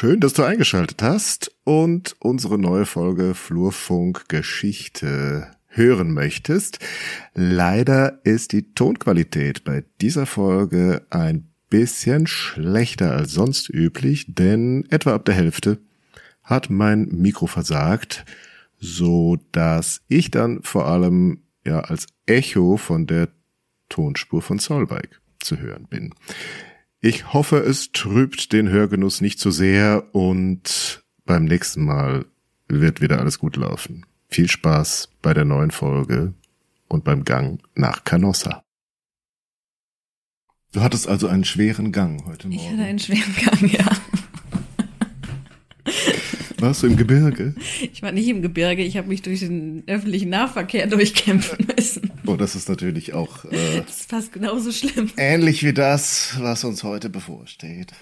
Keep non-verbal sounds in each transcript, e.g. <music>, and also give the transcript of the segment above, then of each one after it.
Schön, dass du eingeschaltet hast und unsere neue Folge Flurfunk Geschichte hören möchtest. Leider ist die Tonqualität bei dieser Folge ein bisschen schlechter als sonst üblich, denn etwa ab der Hälfte hat mein Mikro versagt, so dass ich dann vor allem ja als Echo von der Tonspur von Solveig zu hören bin. Ich hoffe, es trübt den Hörgenuss nicht zu sehr und beim nächsten Mal wird wieder alles gut laufen. Viel Spaß bei der neuen Folge und beim Gang nach Canossa. Du hattest also einen schweren Gang heute Morgen. Ich hatte einen schweren Gang, ja. <laughs> Warst du im Gebirge? <laughs> Ich war nicht im Gebirge, ich habe mich durch den öffentlichen Nahverkehr durchkämpfen müssen. Oh, das ist natürlich auch äh, das ist fast genauso schlimm. Ähnlich wie das, was uns heute bevorsteht.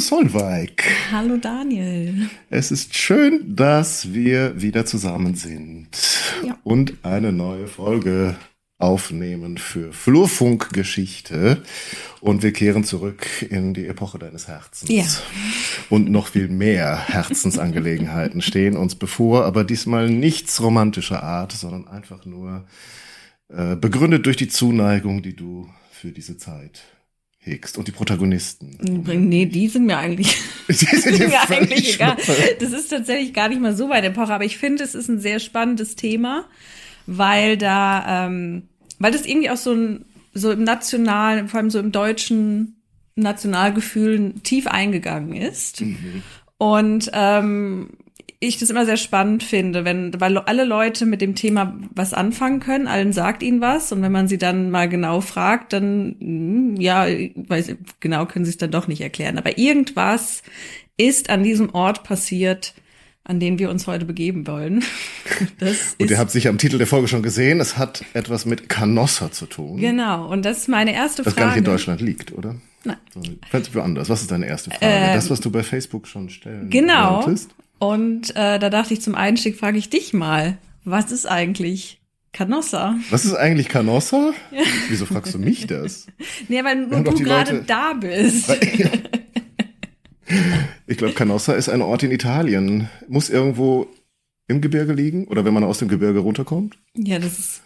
Solveig. Hallo Daniel. Es ist schön, dass wir wieder zusammen sind ja. und eine neue Folge aufnehmen für Flurfunkgeschichte. Und wir kehren zurück in die Epoche deines Herzens. Ja. Und noch viel mehr Herzensangelegenheiten stehen uns bevor, aber diesmal nichts romantischer Art, sondern einfach nur äh, begründet durch die Zuneigung, die du für diese Zeit hegst und die Protagonisten. Nee, die sind mir eigentlich, <laughs> die sind mir eigentlich egal. Das ist tatsächlich gar nicht mal so weit Epoche, aber ich finde, es ist ein sehr spannendes Thema, weil da, ähm, weil das irgendwie auch so ein, so im nationalen, vor allem so im deutschen Nationalgefühl tief eingegangen ist. Mhm. Und ähm, ich das immer sehr spannend finde, wenn, weil alle Leute mit dem Thema was anfangen können, allen sagt ihnen was und wenn man sie dann mal genau fragt, dann, hm, ja, weiß, genau können sie es dann doch nicht erklären. Aber irgendwas ist an diesem Ort passiert, an den wir uns heute begeben wollen. <laughs> Das und ihr habt sich am Titel der Folge schon gesehen, es hat etwas mit Canossa zu tun. Genau, und das ist meine erste das Frage. Das gar nicht in Deutschland liegt, oder? Nein. Ganz woanders. Was ist deine erste Frage? Äh, das, was du bei Facebook schon stellen Genau. Wolltest? Und äh, da dachte ich zum Einstieg, frage ich dich mal, was ist eigentlich Canossa? Was ist eigentlich Canossa? Ja. <laughs> Wieso fragst du mich das? nee, weil nur du gerade da bist. ich glaube, Canossa ist ein Ort in Italien. Muss irgendwo im Gebirge liegen oder wenn man aus dem Gebirge runterkommt. Ja, das ist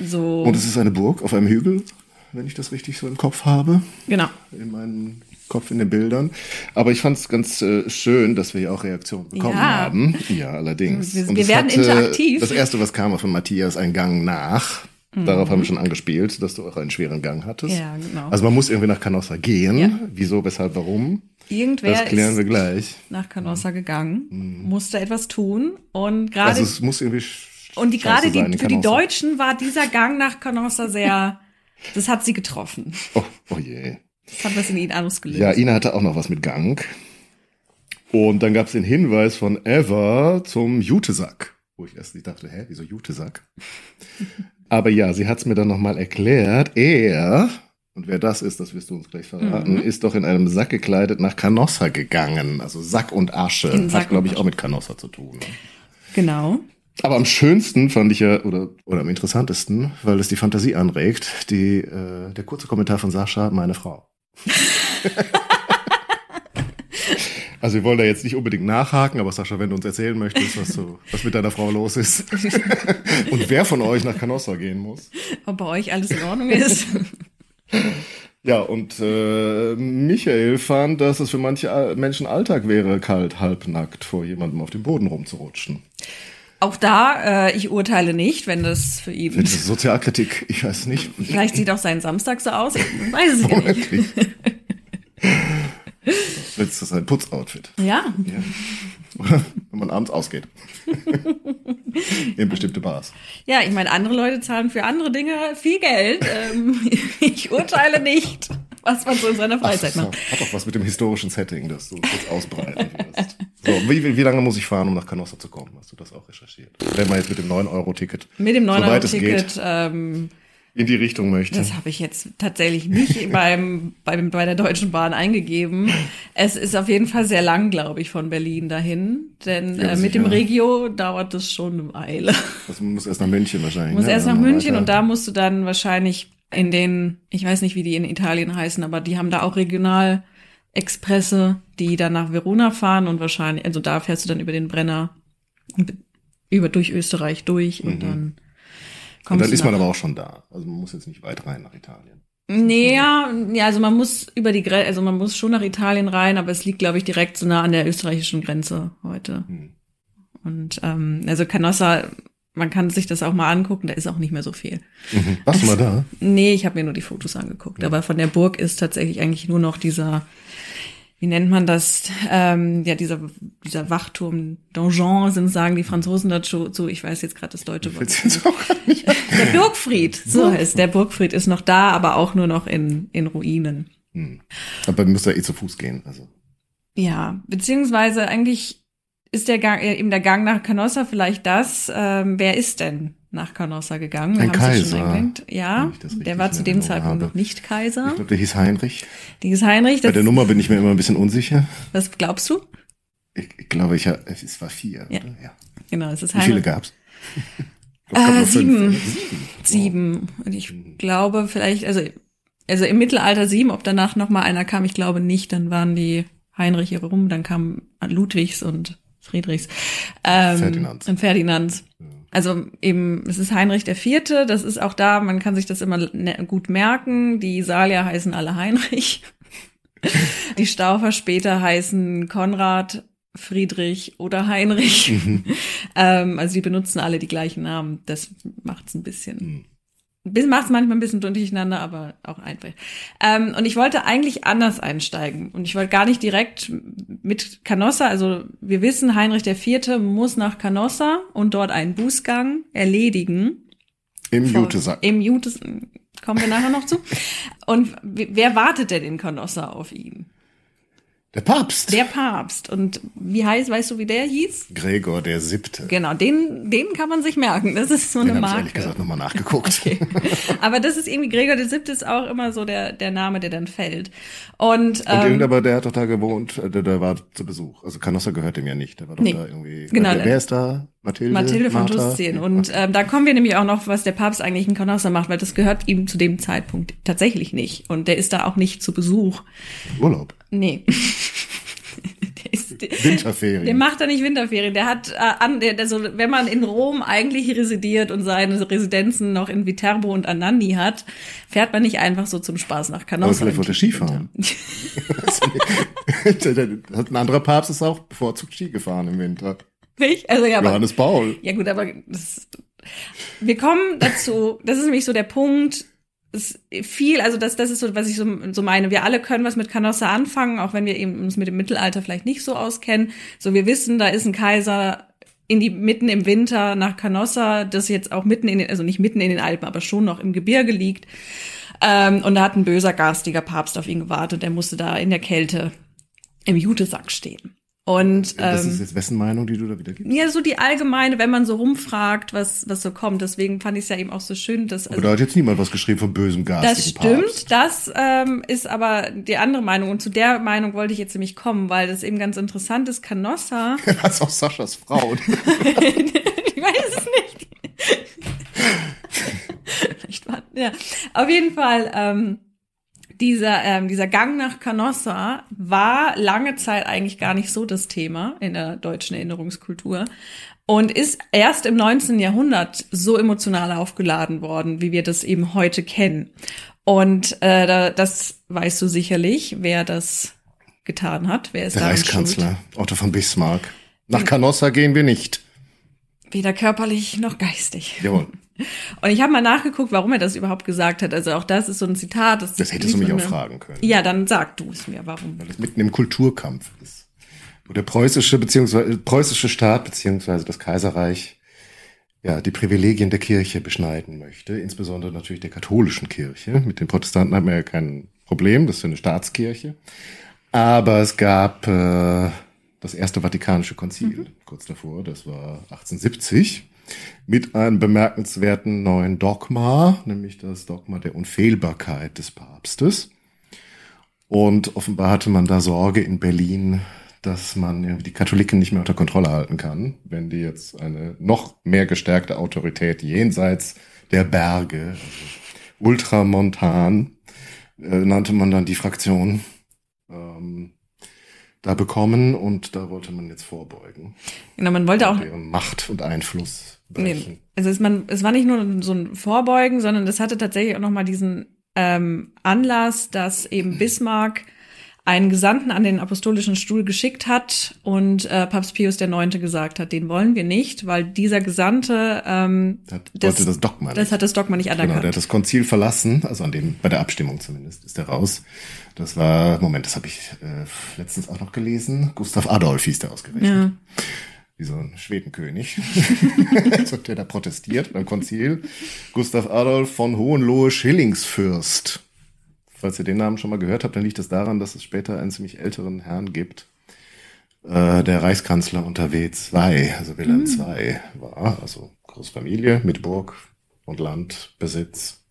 so. Und es ist eine Burg auf einem Hügel, wenn ich das richtig so im Kopf habe. Genau. In meinen Kopf in den Bildern. Aber ich fand es ganz äh, schön, dass wir ja auch Reaktionen bekommen ja. haben. Ja, allerdings. Wir, wir werden hatte, interaktiv. Das erste, was kam, war von Matthias, ein Gang nach. Mhm. Darauf haben wir schon angespielt, dass du auch einen schweren Gang hattest. Ja, genau. Also man muss irgendwie nach Canossa gehen. Ja. Wieso, weshalb, warum? Irgendwer das klären wir gleich. nach Canossa gegangen, mhm. musste etwas tun und gerade also es muss irgendwie und die gerade die, für die Deutschen war dieser Gang nach Canossa sehr, das hat sie getroffen. Oh, oh je. Das hat was in Ihnen ausgelöst. Ja, Ina hatte auch noch was mit Gang. Und dann gab es den Hinweis von Eva zum Jutesack. Wo ich erst nicht dachte, hä, wieso Jutesack? <laughs> Aber ja, sie hat es mir dann nochmal erklärt. Er, und wer das ist, das wirst du uns gleich verraten, mhm. ist doch in einem Sack gekleidet nach Canossa gegangen. Also Sack und Asche. In hat, glaube ich, auch mit Canossa zu tun. Genau. Aber am schönsten fand ich ja, oder, oder am interessantesten, weil es die Fantasie anregt, die, äh, der kurze Kommentar von Sascha, meine Frau. <laughs> Also wir wollen da jetzt nicht unbedingt nachhaken, aber Sascha, wenn du uns erzählen möchtest, was, so, was mit deiner Frau los ist <laughs> und wer von euch nach Canossa gehen muss. Ob bei euch alles in Ordnung ist. <laughs> Ja, und äh, Michael fand, dass es für manche Menschen Alltag wäre, kalt, halbnackt vor jemandem auf dem Boden rumzurutschen. Auch da, äh, ich urteile nicht, wenn das für ihn. Das ist Sozialkritik, ich weiß nicht. Vielleicht sieht auch sein Samstag so aus, ich weiß es ja nicht. Das ist ein Putzoutfit. Ja. ja. Wenn man abends ausgeht. <laughs> In bestimmte Bars. Ja, ich meine, andere Leute zahlen für andere Dinge viel Geld. Ähm, <laughs> ich urteile nicht. Was man so in seiner Freizeit Ach, macht. Hat auch was mit dem historischen Setting, das du jetzt ausbreiten wirst. So, wie, wie lange muss ich fahren, um nach Canossa zu kommen? Hast du das auch recherchiert? Wenn man jetzt mit dem 9-Euro-Ticket, Mit dem soweit es 9-Euro-Ticket, ähm, in die Richtung möchte. das habe ich jetzt tatsächlich nicht <laughs> beim, beim, bei der Deutschen Bahn eingegeben. Es ist auf jeden Fall sehr lang, glaube ich, von Berlin dahin. Denn Ja, äh, mit dem. Regio dauert das schon eine Weile. Das muss erst nach München wahrscheinlich. Du musst ne? erst nach München weiter. und da musst du dann wahrscheinlich in den, ich weiß nicht, wie die in Italien heißen, aber die haben da auch Regionalexpresse, die dann nach Verona fahren und wahrscheinlich, also da fährst du dann über den Brenner über durch Österreich durch und dann Und kommst dann du ist man aber auch schon da. Also man muss jetzt nicht weit rein nach Italien. Nee, ja, also man muss über die Grenze, also man muss schon nach Italien rein, aber es liegt, glaube ich, direkt so nah an der österreichischen Grenze heute. Hm. Und ähm, also Canossa, man kann sich das auch mal angucken, da ist auch nicht mehr so viel. Mhm. Warst du mal da? Nee, ich habe mir nur die Fotos angeguckt. Aber von der Burg ist tatsächlich eigentlich nur noch dieser, wie nennt man das? Ähm, ja, dieser, dieser Wachturm, Donjon sind, sagen die Franzosen dazu. So, ich weiß jetzt gerade das deutsche Wort. <laughs> Der Burgfried, so heißt der Burgfried ist noch da, aber auch nur noch in, in Ruinen. Hm. Aber man muss da eh zu Fuß gehen. Also Ja, beziehungsweise eigentlich ist der Gang, äh, eben der Gang nach Canossa vielleicht das, ähm, wer ist denn nach Canossa gegangen? Ein Kaiser. Ja, der war zu dem Zeitpunkt habe. noch nicht Kaiser. ich glaube, der hieß Heinrich. Die ist Heinrich. Bei der Nummer bin ich mir immer ein bisschen unsicher. was glaubst du? Ich, ich glaube, ich es war vier. Ja. Oder? ja. Genau, es ist Wie viele Heinrich. gab's? <laughs> Äh, sieben. Sieben. Sieben. Und ich glaube vielleicht, also, also im Mittelalter sieben, ob danach noch mal einer kam, ich glaube nicht. Dann waren die Heinriche rum, dann kamen Ludwigs und Friedrichs. Ähm, Ferdinands. Und Ferdinands. Also eben, es ist Heinrich der Vierte, das ist auch da, man kann sich das immer ne- gut merken. Die Salier heißen alle Heinrich. <laughs> Die Staufer später heißen Konrad, Friedrich oder Heinrich. <laughs> ähm, also die benutzen alle die gleichen Namen. Das macht's ein bisschen. Macht es manchmal ein bisschen durcheinander, aber auch einfach. Ähm, und ich wollte eigentlich anders einsteigen. Und ich wollte gar nicht direkt mit Canossa, also wir wissen, Heinrich IV. muss nach Canossa und dort einen Bußgang erledigen. Im Jutesack. Im Jutes, kommen wir nachher noch zu. <laughs> Und wer wartet denn in Canossa auf ihn? Der Papst. Der Papst. Und wie heißt, weißt du, wie der hieß? Gregor der Siebte. Genau, den, den kann man sich merken. Das ist so Den eine habe ich Marke. ehrlich gesagt nochmal nachgeguckt. <laughs> Okay. Aber das ist irgendwie, Gregor der Siebte ist auch immer so der, der Name, der dann fällt. Und, Und ähm, irgend, aber der hat doch da gewohnt, äh, der, der war zu Besuch. Also Canossa gehört dem ja nicht. Der war doch Nee. da irgendwie. Genau, wer ist da? Mathilde? Mathilde von? Justine. Und ähm, da kommen wir nämlich auch noch, was der Papst eigentlich in Canossa macht, weil das gehört ihm zu dem Zeitpunkt tatsächlich nicht. Und der ist da auch nicht zu Besuch. Urlaub. Nee. <laughs> der, ist, der, Winterferien. der macht da nicht Winterferien. Der hat äh, an, der, also wenn man in Rom eigentlich residiert und seine Residenzen noch in Viterbo und Anandi hat, fährt man nicht einfach so zum Spaß nach Canossa. Aber vielleicht wollte er Skifahren. <laughs> <laughs> Der- der- hat ein anderer Papst ist auch bevorzugt Ski gefahren im Winter. Nicht? Also ja, aber, Johannes Paul. ja gut, aber das, wir kommen dazu. Das ist nämlich so der Punkt. Es viel, also das, das ist so, was ich so, so meine. Wir alle können was mit Canossa anfangen, auch wenn wir eben uns mit dem Mittelalter vielleicht nicht so auskennen. So, wir wissen, da ist ein Kaiser in die mitten im Winter nach Canossa, das jetzt auch mitten in den, also nicht mitten in den Alpen, aber schon noch im Gebirge liegt. Ähm, und da hat ein böser, garstiger Papst auf ihn gewartet. Der musste da in der Kälte im Jutesack stehen. Und Das ähm, ist jetzt wessen Meinung, die du da wieder gibst? ja, so die allgemeine, wenn man so rumfragt, was, was so kommt. Deswegen fand ich es ja eben auch so schön, dass. Aber Also, da hat jetzt niemand was geschrieben vom bösen das garstigen stimmt, Papst. das ähm, ist aber die andere Meinung. Und zu der Meinung wollte ich jetzt nämlich kommen, weil das eben ganz interessant ist. Canossa, <laughs> Das ist auch Saschas Frau. <laughs> ich weiß es nicht. <laughs> Vielleicht war, ja. Auf jeden Fall, ähm, dieser, ähm, dieser Gang nach Canossa war lange Zeit eigentlich gar nicht so das Thema in der deutschen Erinnerungskultur und ist erst im 19. Jahrhundert so emotional aufgeladen worden, wie wir das eben heute kennen. Und äh, da, das weißt du sicherlich, wer das getan hat, wer ist Der Reichskanzler Otto von Bismarck. Nach Canossa gehen wir nicht. schuld? Weder körperlich noch geistig. Jawohl. Und ich habe mal nachgeguckt, warum er das überhaupt gesagt hat. Also auch das ist so ein Zitat. Das, Das hättest du mich auch fragen können. Ja, dann sag du es mir, warum. Weil das mitten im Kulturkampf ist. Wo der preußische beziehungsweise preußische Staat beziehungsweise das Kaiserreich ja die Privilegien der Kirche beschneiden möchte, insbesondere natürlich der katholischen Kirche. Mit den Protestanten hat man ja keinen Problem, das ist eine Staatskirche. Aber es gab äh, das erste Vatikanische Konzil mhm. kurz davor, das war 1870, mit einem bemerkenswerten neuen Dogma, nämlich das Dogma der Unfehlbarkeit des Papstes. Und offenbar hatte man da Sorge in Berlin, dass man die Katholiken nicht mehr unter Kontrolle halten kann, wenn die jetzt eine noch mehr gestärkte Autorität jenseits der Berge, also ultramontan, äh, nannte man dann die Fraktion, ähm, da bekommen und da wollte man jetzt vorbeugen. Genau, man wollte auch deren Macht und Einfluss brechen. Nee, also es, man, es war nicht nur so ein Vorbeugen, sondern es hatte tatsächlich auch noch mal diesen ähm, Anlass, dass eben <clears throat> Bismarck einen Gesandten an den apostolischen Stuhl geschickt hat und äh, Papst Pius IX. gesagt hat, den wollen wir nicht, weil dieser Gesandte ähm, das, wollte das Dogma nicht. Das hat das Dogma nicht anerkannt. Genau, der hat das Konzil verlassen, also an dem bei der Abstimmung zumindest ist er raus. Das war, Moment, das habe ich äh, letztens auch noch gelesen. Gustav Adolf hieß der ausgerechnet. Ja. Wie so ein Schwedenkönig, <laughs> der da protestiert beim Konzil. Gustav Adolf von Hohenlohe-Schillingsfürst Falls ihr den Namen schon mal gehört habt, dann liegt es daran, dass es später einen ziemlich älteren Herrn gibt, äh, der Reichskanzler unter W2, also Wilhelm mhm. II war, also Großfamilie mit Burg und Landbesitz.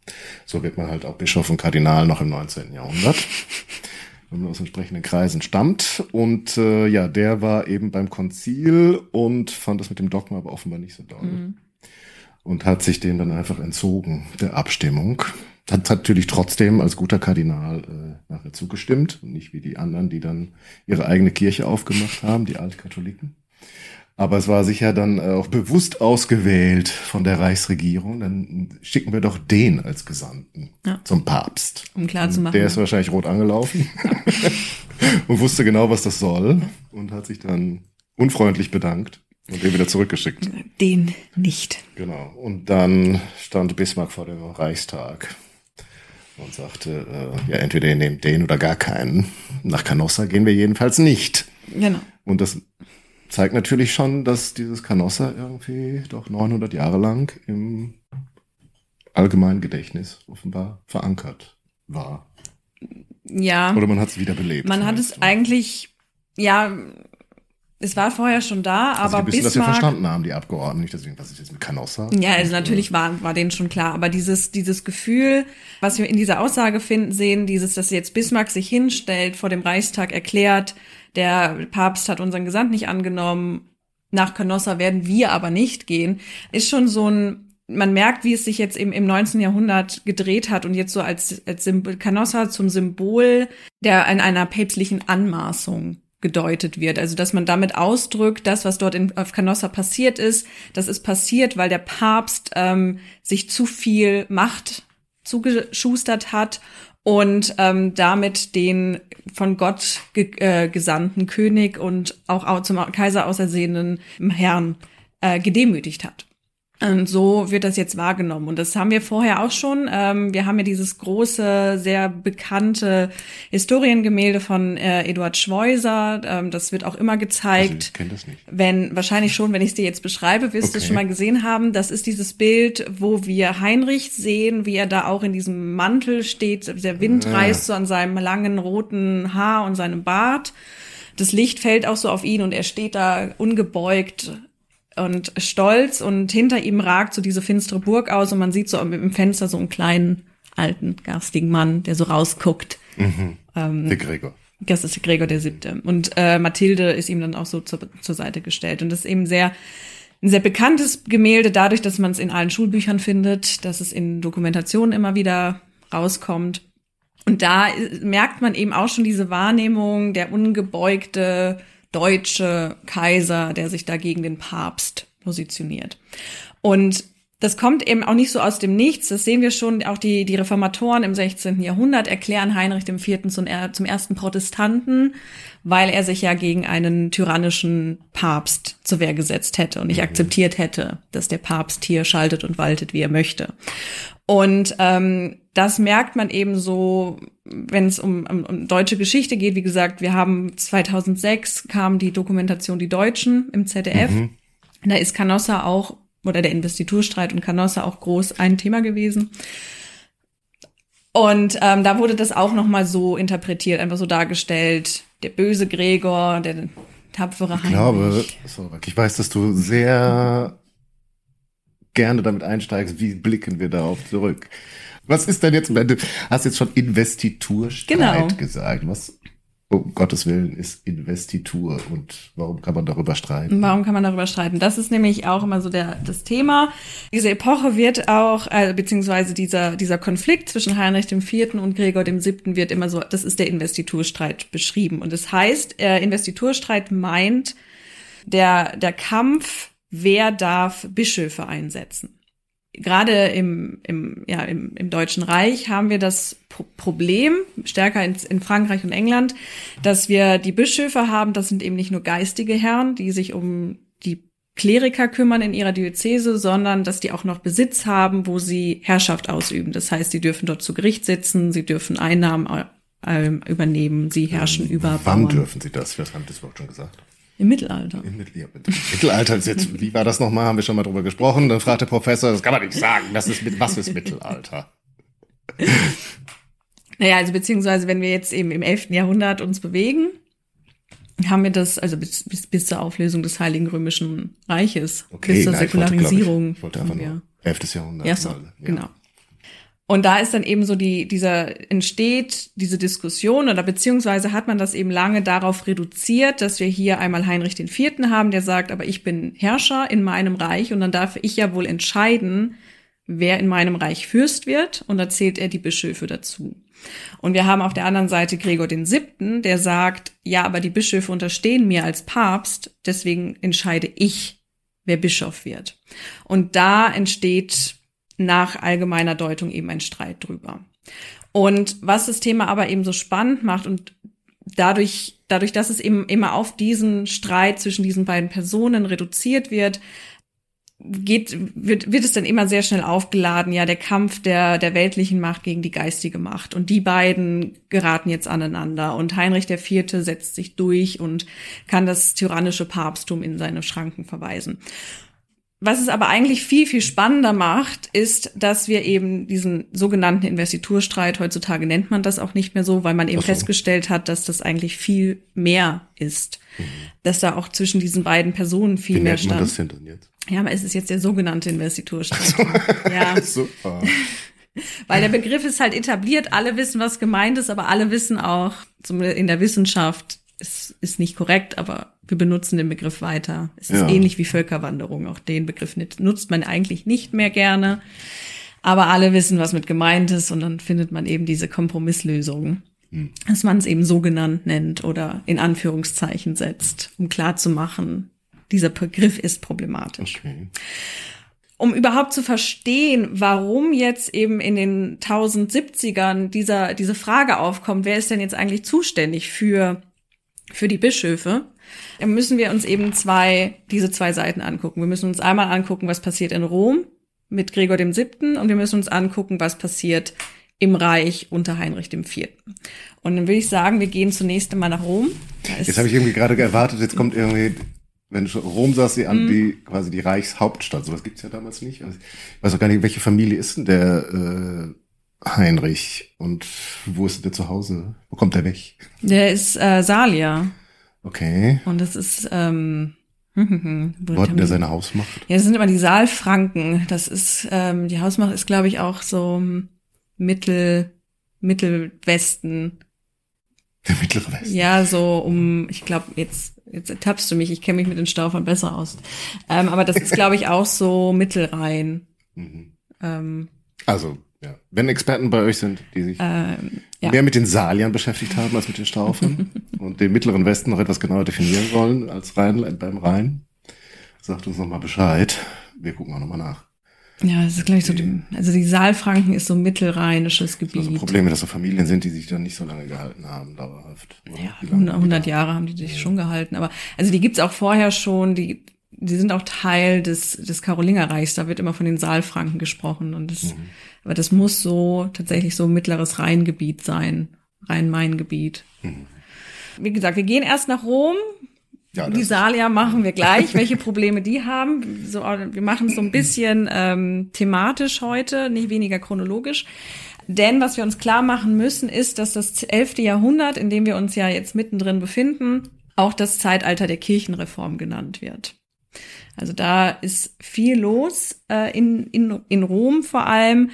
So wird man halt auch Bischof und Kardinal noch im 19. Jahrhundert, <laughs> wenn man aus entsprechenden Kreisen stammt. Und äh, ja, der war eben beim Konzil und fand das mit dem Dogma aber offenbar nicht so doll. Mhm. Und hat sich dem dann einfach entzogen, der Abstimmung hat natürlich trotzdem als guter Kardinal äh, nachher zugestimmt und nicht wie die anderen, die dann ihre eigene Kirche aufgemacht haben, die Altkatholiken. Aber es war sicher dann auch bewusst ausgewählt von der Reichsregierung. Dann schicken wir doch den als Gesandten ja. zum Papst. Um klar zu machen. Der ist wahrscheinlich rot angelaufen ja. <laughs> und wusste genau, was das soll und hat sich dann unfreundlich bedankt und den wieder zurückgeschickt. Den nicht. Genau. Und dann stand Bismarck vor dem Reichstag und sagte, äh, ja, entweder ihr nehmt den oder gar keinen. Nach Canossa gehen wir jedenfalls nicht. Genau. Und das zeigt natürlich schon, dass dieses Canossa irgendwie doch 900 Jahre lang im allgemeinen Gedächtnis offenbar verankert war. Ja. Oder man hat es wiederbelebt. Man hat es eigentlich, ja, es war vorher schon da, aber also bisschen, Bismarck, dass wir verstanden haben, die Abgeordneten, nicht deswegen, was ich jetzt mit Canossa. Ja, also natürlich war, war denen schon klar, aber dieses, dieses Gefühl, was wir in dieser Aussage finden, sehen, dieses, dass jetzt Bismarck sich hinstellt, vor dem Reichstag erklärt, der Papst hat unseren Gesandten nicht angenommen, nach Canossa werden wir aber nicht gehen, ist schon so ein, man merkt, wie es sich jetzt im, im 19. Jahrhundert gedreht hat und jetzt so als, als Symbol, Canossa zum Symbol der in einer päpstlichen Anmaßung gedeutet wird. Also dass man damit ausdrückt, das, was dort in, auf Canossa passiert ist, das ist passiert, weil der Papst ähm, sich zu viel Macht zugeschustert hat und ähm, damit den von Gott ge äh, gesandten König und auch zum Kaiser ausersehenen Herrn äh, gedemütigt hat. Und so wird das jetzt wahrgenommen. Und das haben wir vorher auch schon. Ähm, wir haben ja dieses große, sehr bekannte Historiengemälde von äh, Eduard Schweuser. Ähm, das wird auch immer gezeigt. Also ich kenne das nicht. Wenn, wahrscheinlich schon, wenn ich es dir jetzt beschreibe, wirst okay. du es schon mal gesehen haben. Das ist dieses Bild, wo wir Heinrich sehen, wie er da auch in diesem Mantel steht. Der Wind ah. reißt so an seinem langen roten Haar und seinem Bart. Das Licht fällt auch so auf ihn und er steht da ungebeugt und stolz und hinter ihm ragt so diese finstere Burg aus und man sieht so im Fenster so einen kleinen alten garstigen Mann, der so rausguckt. Mhm. Ähm, der Gregor. Das ist Gregor der Siebte. Und äh, Mathilde ist ihm dann auch so zur, zur Seite gestellt. Und das ist eben sehr ein sehr bekanntes Gemälde, dadurch, dass man es in allen Schulbüchern findet, dass es in Dokumentationen immer wieder rauskommt. Und da äh, merkt man eben auch schon diese Wahrnehmung, der ungebeugte deutsche Kaiser, der sich da gegen den Papst positioniert. Und das kommt eben auch nicht so aus dem Nichts. Das sehen wir schon. Auch die, die Reformatoren im 16. Jahrhundert erklären Heinrich IV. Zum, zum ersten Protestanten, weil er sich ja gegen einen tyrannischen Papst zur Wehr gesetzt hätte und nicht mhm. akzeptiert hätte, dass der Papst hier schaltet und waltet, wie er möchte. Und ähm, das merkt man eben so, wenn es um, um, um deutsche Geschichte geht. Wie gesagt, wir haben 2006 kam die Dokumentation Die Deutschen im ZDF. Mhm. Da ist Canossa auch, oder der Investiturstreit und Canossa auch groß ein Thema gewesen. Und ähm, da wurde das auch nochmal so interpretiert, einfach so dargestellt, der böse Gregor, der tapfere Heinrich. Ich glaube, sorry, ich weiß, dass du sehr gerne damit einsteigst, wie blicken wir darauf zurück. Was ist denn jetzt, du hast jetzt schon Investiturstreit genau. gesagt. Was um Gottes Willen ist Investitur und warum kann man darüber streiten? Warum kann man darüber streiten? Das ist nämlich auch immer so der, das Thema. Diese Epoche wird auch, äh, beziehungsweise dieser, dieser Konflikt zwischen Heinrich IV. und Gregor VII. wird immer so, das ist der Investiturstreit beschrieben. Und das heißt, äh, Investiturstreit meint der, der Kampf, wer darf Bischöfe einsetzen gerade im, im, ja, im, im Deutschen Reich haben wir das Pro Problem, stärker in, in Frankreich und England, dass wir die Bischöfe haben, das sind eben nicht nur geistige Herren, die sich um die Kleriker kümmern in ihrer Diözese, sondern dass die auch noch Besitz haben, wo sie Herrschaft ausüben. Das heißt, sie dürfen dort zu Gericht sitzen, sie dürfen Einnahmen äh, übernehmen, sie herrschen ähm, über Wann Bauern. dürfen sie das? Was haben das überhaupt schon gesagt? Im Mittelalter. Im Mittelalter. ist jetzt, wie war das nochmal? Haben wir schon mal drüber gesprochen. Dann fragt der Professor, das kann man nicht sagen. Das ist mit, was ist Mittelalter? Naja, also beziehungsweise, wenn wir jetzt eben im 11. Jahrhundert uns bewegen, haben wir das, also bis, bis, bis zur Auflösung des Heiligen Römischen Reiches, okay, bis zur nein, Säkularisierung. Ich wollte, ich wollte einfach nur 11. Jahrhundert. Ja, so, ja. genau. Und da ist dann eben so die, dieser, entsteht diese Diskussion oder beziehungsweise hat man das eben lange darauf reduziert, dass wir hier einmal Heinrich IV. haben, der sagt, aber ich bin Herrscher in meinem Reich und dann darf ich ja wohl entscheiden, wer in meinem Reich Fürst wird und da zählt er die Bischöfe dazu. Und wir haben auf der anderen Seite Gregor VII., der sagt, ja, aber die Bischöfe unterstehen mir als Papst, deswegen entscheide ich, wer Bischof wird. Und da entsteht nach allgemeiner Deutung eben ein Streit drüber. Und was das Thema aber eben so spannend macht und dadurch, dadurch, dass es eben immer auf diesen Streit zwischen diesen beiden Personen reduziert wird, geht, wird, wird es dann immer sehr schnell aufgeladen, ja, der Kampf der, der weltlichen Macht gegen die geistige Macht. Und die beiden geraten jetzt aneinander. Und Heinrich IV. setzt sich durch und kann das tyrannische Papsttum in seine Schranken verweisen. Was es aber eigentlich viel, viel spannender macht, ist, dass wir eben diesen sogenannten Investiturstreit, heutzutage nennt man das auch nicht mehr so, weil man eben so. festgestellt hat, dass das eigentlich viel mehr ist. Mhm. Dass da auch zwischen diesen beiden Personen viel Wie mehr stand. Man das denn dann jetzt? Ja, aber es ist jetzt der sogenannte Investiturstreit. Ja. <laughs> Super. <laughs> Weil der Begriff ist halt etabliert, alle wissen, was gemeint ist, aber alle wissen auch, in der Wissenschaft, es ist nicht korrekt, aber wir benutzen den Begriff weiter. Es ist ja. ähnlich wie Völkerwanderung. Auch den Begriff nutzt man eigentlich nicht mehr gerne. Aber alle wissen, was mit gemeint ist und dann findet man eben diese Kompromisslösung, hm. dass man es eben so genannt nennt oder in Anführungszeichen setzt, um klarzumachen, dieser Begriff ist problematisch. Okay. Um überhaupt zu verstehen, warum jetzt eben in den 1070ern dieser, diese Frage aufkommt, wer ist denn jetzt eigentlich zuständig für für die Bischöfe, müssen wir uns eben zwei, diese zwei Seiten angucken. Wir müssen uns einmal angucken, was passiert in Rom mit Gregor dem Siebten und wir müssen uns angucken, was passiert im Reich unter Heinrich dem Vierten. Und dann will ich sagen, wir gehen zunächst einmal nach Rom. Jetzt habe ich irgendwie gerade erwartet, jetzt kommt irgendwie, wenn du Rom sagst, sie an, mhm. die quasi die Reichshauptstadt. Sowas gibt's ja damals nicht. Also ich weiß auch gar nicht, welche Familie ist denn der äh, Heinrich. Und wo ist der zu Hause? Wo kommt der weg? Der ist äh, Salia. Okay. Und das ist, ähm, <laughs> wo hat der seine Hausmacht? Ja, das sind immer die Saalfranken. Das ist, ähm, die Hausmacht ist, glaube ich, auch so Mittel, Mittelwesten. Der mittlere Westen? Ja, so um, ich glaube, jetzt, jetzt tappst du mich, ich kenne mich mit den Staufern besser aus. Ähm, aber das ist, glaube ich, auch so Mittelrhein. <laughs> Mhm. Ähm, also ja. Wenn Experten bei euch sind, die sich ähm, ja. mehr mit den Saliern beschäftigt haben als mit den Staufern <laughs> und den mittleren Westen noch etwas genauer definieren wollen als Rhein, beim Rhein, sagt uns nochmal Bescheid. Wir gucken auch nochmal nach. Ja, das ist gleich so, die, also die Saalfranken ist so mittelrheinisches Gebiet. Das ist also Problem, dass so Familien sind, die sich dann nicht so lange gehalten haben, dauerhaft. Ja, 100, 100 Jahre haben die sich ja. schon gehalten, aber also die gibt's auch vorher schon, die die sind auch Teil des, des Karolingerreichs. Da wird immer von den Saalfranken gesprochen. Und das, mhm. aber das muss so tatsächlich so mittleres Rheingebiet sein. Rhein-Main-Gebiet. Mhm. Wie gesagt, wir gehen erst nach Rom. Ja, die Salia machen wir gleich, <laughs> welche Probleme die haben. So, wir machen es so ein bisschen ähm, thematisch heute, nicht weniger chronologisch. Denn was wir uns klar machen müssen, ist, dass das 11. Jahrhundert, in dem wir uns ja jetzt mittendrin befinden, auch das Zeitalter der Kirchenreform genannt wird. Also da ist viel los äh, in, in, in Rom vor allem.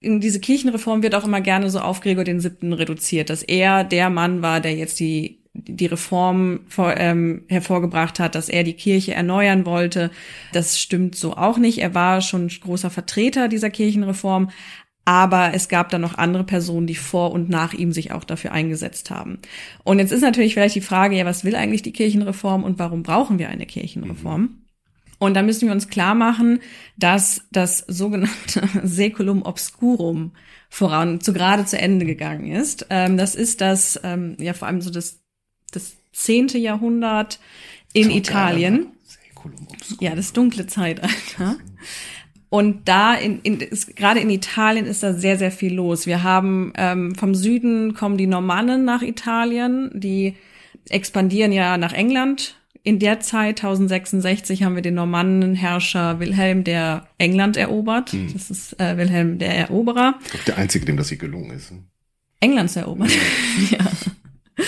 In diese Kirchenreform wird auch immer gerne so auf Gregor den Siebten reduziert, dass er der Mann war, der jetzt die die Reform vor, ähm, hervorgebracht hat, dass er die Kirche erneuern wollte. Das stimmt so auch nicht. Er war schon großer Vertreter dieser Kirchenreform, aber es gab dann noch andere Personen, die vor und nach ihm sich auch dafür eingesetzt haben. Und jetzt ist natürlich vielleicht die Frage, ja, was will eigentlich die Kirchenreform und warum brauchen wir eine Kirchenreform? Mhm. Und da müssen wir uns klar machen, dass das sogenannte <laughs> Seculum Obscurum voran zu gerade zu Ende gegangen ist. Ähm, das ist das, ähm, ja, vor allem so das, das zehnte Jahrhundert in so Italien. Ja, das dunkle Zeitalter. Und da in, in ist, gerade in Italien ist da sehr sehr viel los. Wir haben ähm, vom Süden kommen die Normannen nach Italien, die expandieren ja nach England. In der Zeit 1066 haben wir den Normannenherrscher Wilhelm, der England erobert. Hm. Das ist äh, Wilhelm der Eroberer. Der einzige, dem das hier gelungen ist. Englands erobert. <laughs> ja.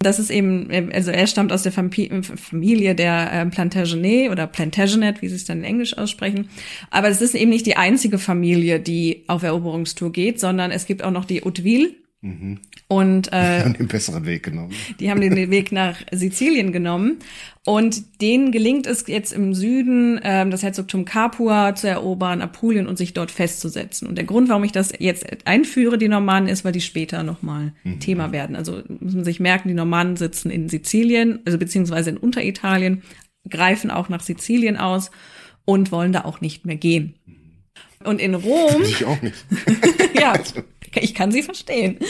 Das ist eben, also er stammt aus der Familie der äh, Plantagenet oder Plantagenet, wie sie es dann in Englisch aussprechen. Aber es ist eben nicht die einzige Familie, die auf Eroberungstour geht, sondern es gibt auch noch die Hauteville. Mhm. Und äh, die haben den besseren Weg genommen. Die haben den Weg nach Sizilien genommen. Und denen gelingt es jetzt im Süden, ähm, das Herzogtum Capua zu erobern, Apulien und sich dort festzusetzen. Und der Grund, warum ich das jetzt einführe, die Normannen, ist, weil die später nochmal mhm. Thema werden. Also muss man sich merken, die Normannen sitzen in Sizilien, also beziehungsweise in Unteritalien, greifen auch nach Sizilien aus und wollen da auch nicht mehr gehen. Und in Rom. Ich auch nicht. <laughs> ja, <laughs> also. ich kann sie verstehen.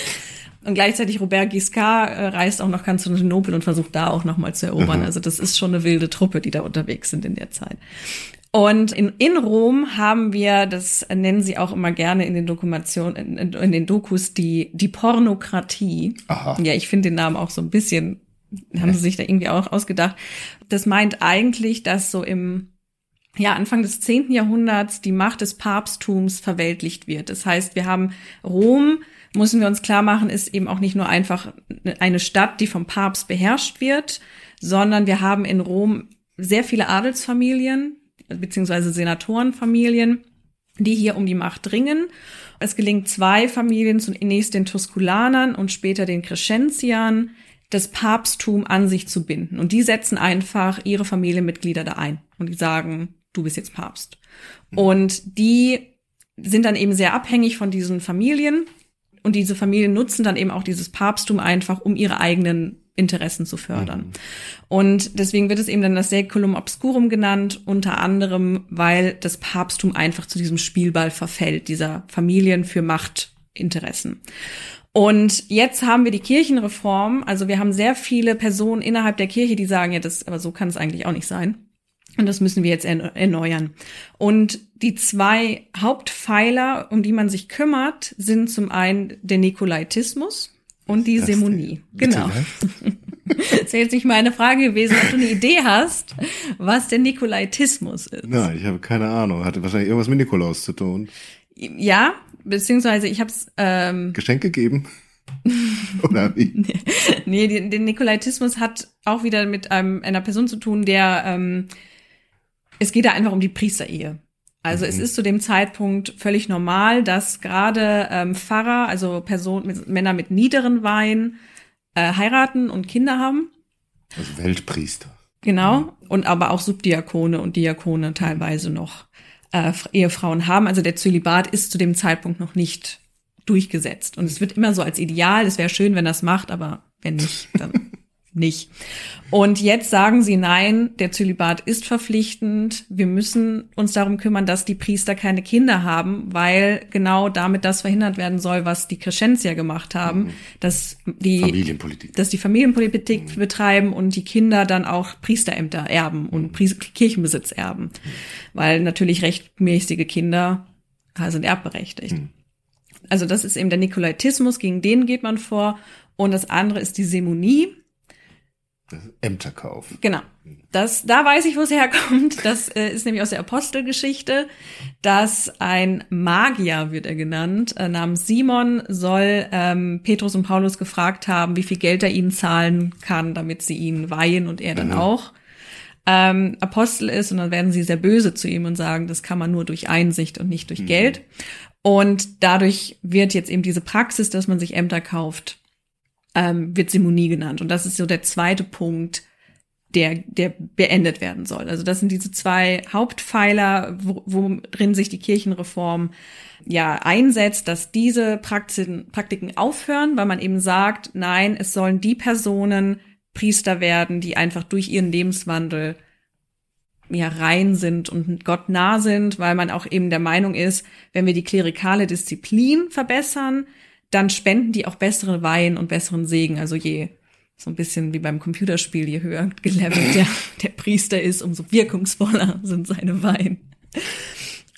Und gleichzeitig Robert Giscard äh, reist auch nach Konstantinopel und versucht da auch nochmal zu erobern. Mhm. Also das ist schon eine wilde Truppe, die da unterwegs sind in der Zeit. Und in, in Rom haben wir, das nennen sie auch immer gerne in den Dokumentationen, in, in, den Dokus, die, die Pornokratie. Aha. Ja, ich finde den Namen auch so ein bisschen, haben sie sich da irgendwie auch ausgedacht. Das meint eigentlich, dass so im ja, Anfang des zehnten Jahrhunderts die Macht des Papsttums verweltlicht wird. Das heißt, wir haben Rom, müssen wir uns klar machen, ist eben auch nicht nur einfach eine Stadt, die vom Papst beherrscht wird, sondern wir haben in Rom sehr viele Adelsfamilien beziehungsweise Senatorenfamilien, die hier um die Macht dringen. Es gelingt zwei Familien, zunächst den Tusculanern und später den Crescentiern, das Papsttum an sich zu binden. Und die setzen einfach ihre Familienmitglieder da ein. Und die sagen, du bist jetzt Papst. Und die sind dann eben sehr abhängig von diesen Familien. Und diese Familien nutzen dann eben auch dieses Papsttum einfach, um ihre eigenen Interessen zu fördern. Mhm. Und deswegen wird es eben dann das Seculum Obscurum genannt, unter anderem, weil das Papsttum einfach zu diesem Spielball verfällt, dieser Familien für Machtinteressen. Und jetzt haben wir die Kirchenreform, also wir haben sehr viele Personen innerhalb der Kirche, die sagen, ja, das, aber so kann es eigentlich auch nicht sein. Und das müssen wir jetzt erneuern. Und die zwei Hauptpfeiler, um die man sich kümmert, sind zum einen der Nikolaitismus und die Semonie. Genau. <laughs> Das ist jetzt nicht meine Frage gewesen, ob du eine Idee hast, was der Nikolaitismus ist. Nein, ich habe keine Ahnung. Hatte wahrscheinlich irgendwas mit Nikolaus zu tun. Ja, beziehungsweise ich habe es ähm, Geschenk gegeben. <laughs> Oder wie? nee, den Nikolaitismus hat auch wieder mit einem, einer Person zu tun, der ähm, es geht da einfach um die Priesterehe. Also mhm. es ist zu dem Zeitpunkt völlig normal, dass gerade ähm, Pfarrer, also Personen, mit, Männer mit niederen Wein, äh, heiraten und Kinder haben. Also Weltpriester. Genau. Und aber auch Subdiakone und Diakone teilweise noch äh, Ehefrauen haben. Also der Zölibat ist zu dem Zeitpunkt noch nicht durchgesetzt. Und es wird immer so als Ideal, es wäre schön, wenn das macht, aber wenn nicht, dann <laughs> nicht. Und jetzt sagen sie nein, der Zölibat ist verpflichtend. Wir müssen uns darum kümmern, dass die Priester keine Kinder haben, weil genau damit das verhindert werden soll, was die Crescentia gemacht haben, mhm. dass die Familienpolitik. dass die Familienpolitik mhm. betreiben und die Kinder dann auch Priesterämter erben und mhm. Kirchenbesitz erben, mhm. weil natürlich rechtmäßige Kinder sind erbberechtigt. Mhm. Also das ist eben der Nikolaitismus, gegen den geht man vor. Und das andere ist die Semonie Ämterkauf. Genau. Das, da weiß ich, wo es herkommt. Das äh, ist nämlich aus der Apostelgeschichte, dass ein Magier, wird er genannt, äh, namens Simon, soll ähm, Petrus und Paulus gefragt haben, wie viel Geld er ihnen zahlen kann, damit sie ihn weihen und er dann mhm. auch ähm, Apostel ist. Und dann werden sie sehr böse zu ihm und sagen, das kann man nur durch Einsicht und nicht durch mhm. Geld. Und dadurch wird jetzt eben diese Praxis, dass man sich Ämter kauft, ähm, wird Simonie genannt. Und das ist so der zweite Punkt, der, der beendet werden soll. Also das sind diese zwei Hauptpfeiler, wo, worin sich die Kirchenreform ja einsetzt, dass diese Praktiken, Praktiken aufhören, weil man eben sagt, nein, es sollen die Personen Priester werden, die einfach durch ihren Lebenswandel ja rein sind und Gott nah sind, weil man auch eben der Meinung ist, wenn wir die klerikale Disziplin verbessern, dann spenden die auch bessere Weihen und besseren Segen. Also je so ein bisschen wie beim Computerspiel, je höher gelevelt der, <laughs> der Priester ist, umso wirkungsvoller sind seine Weihen.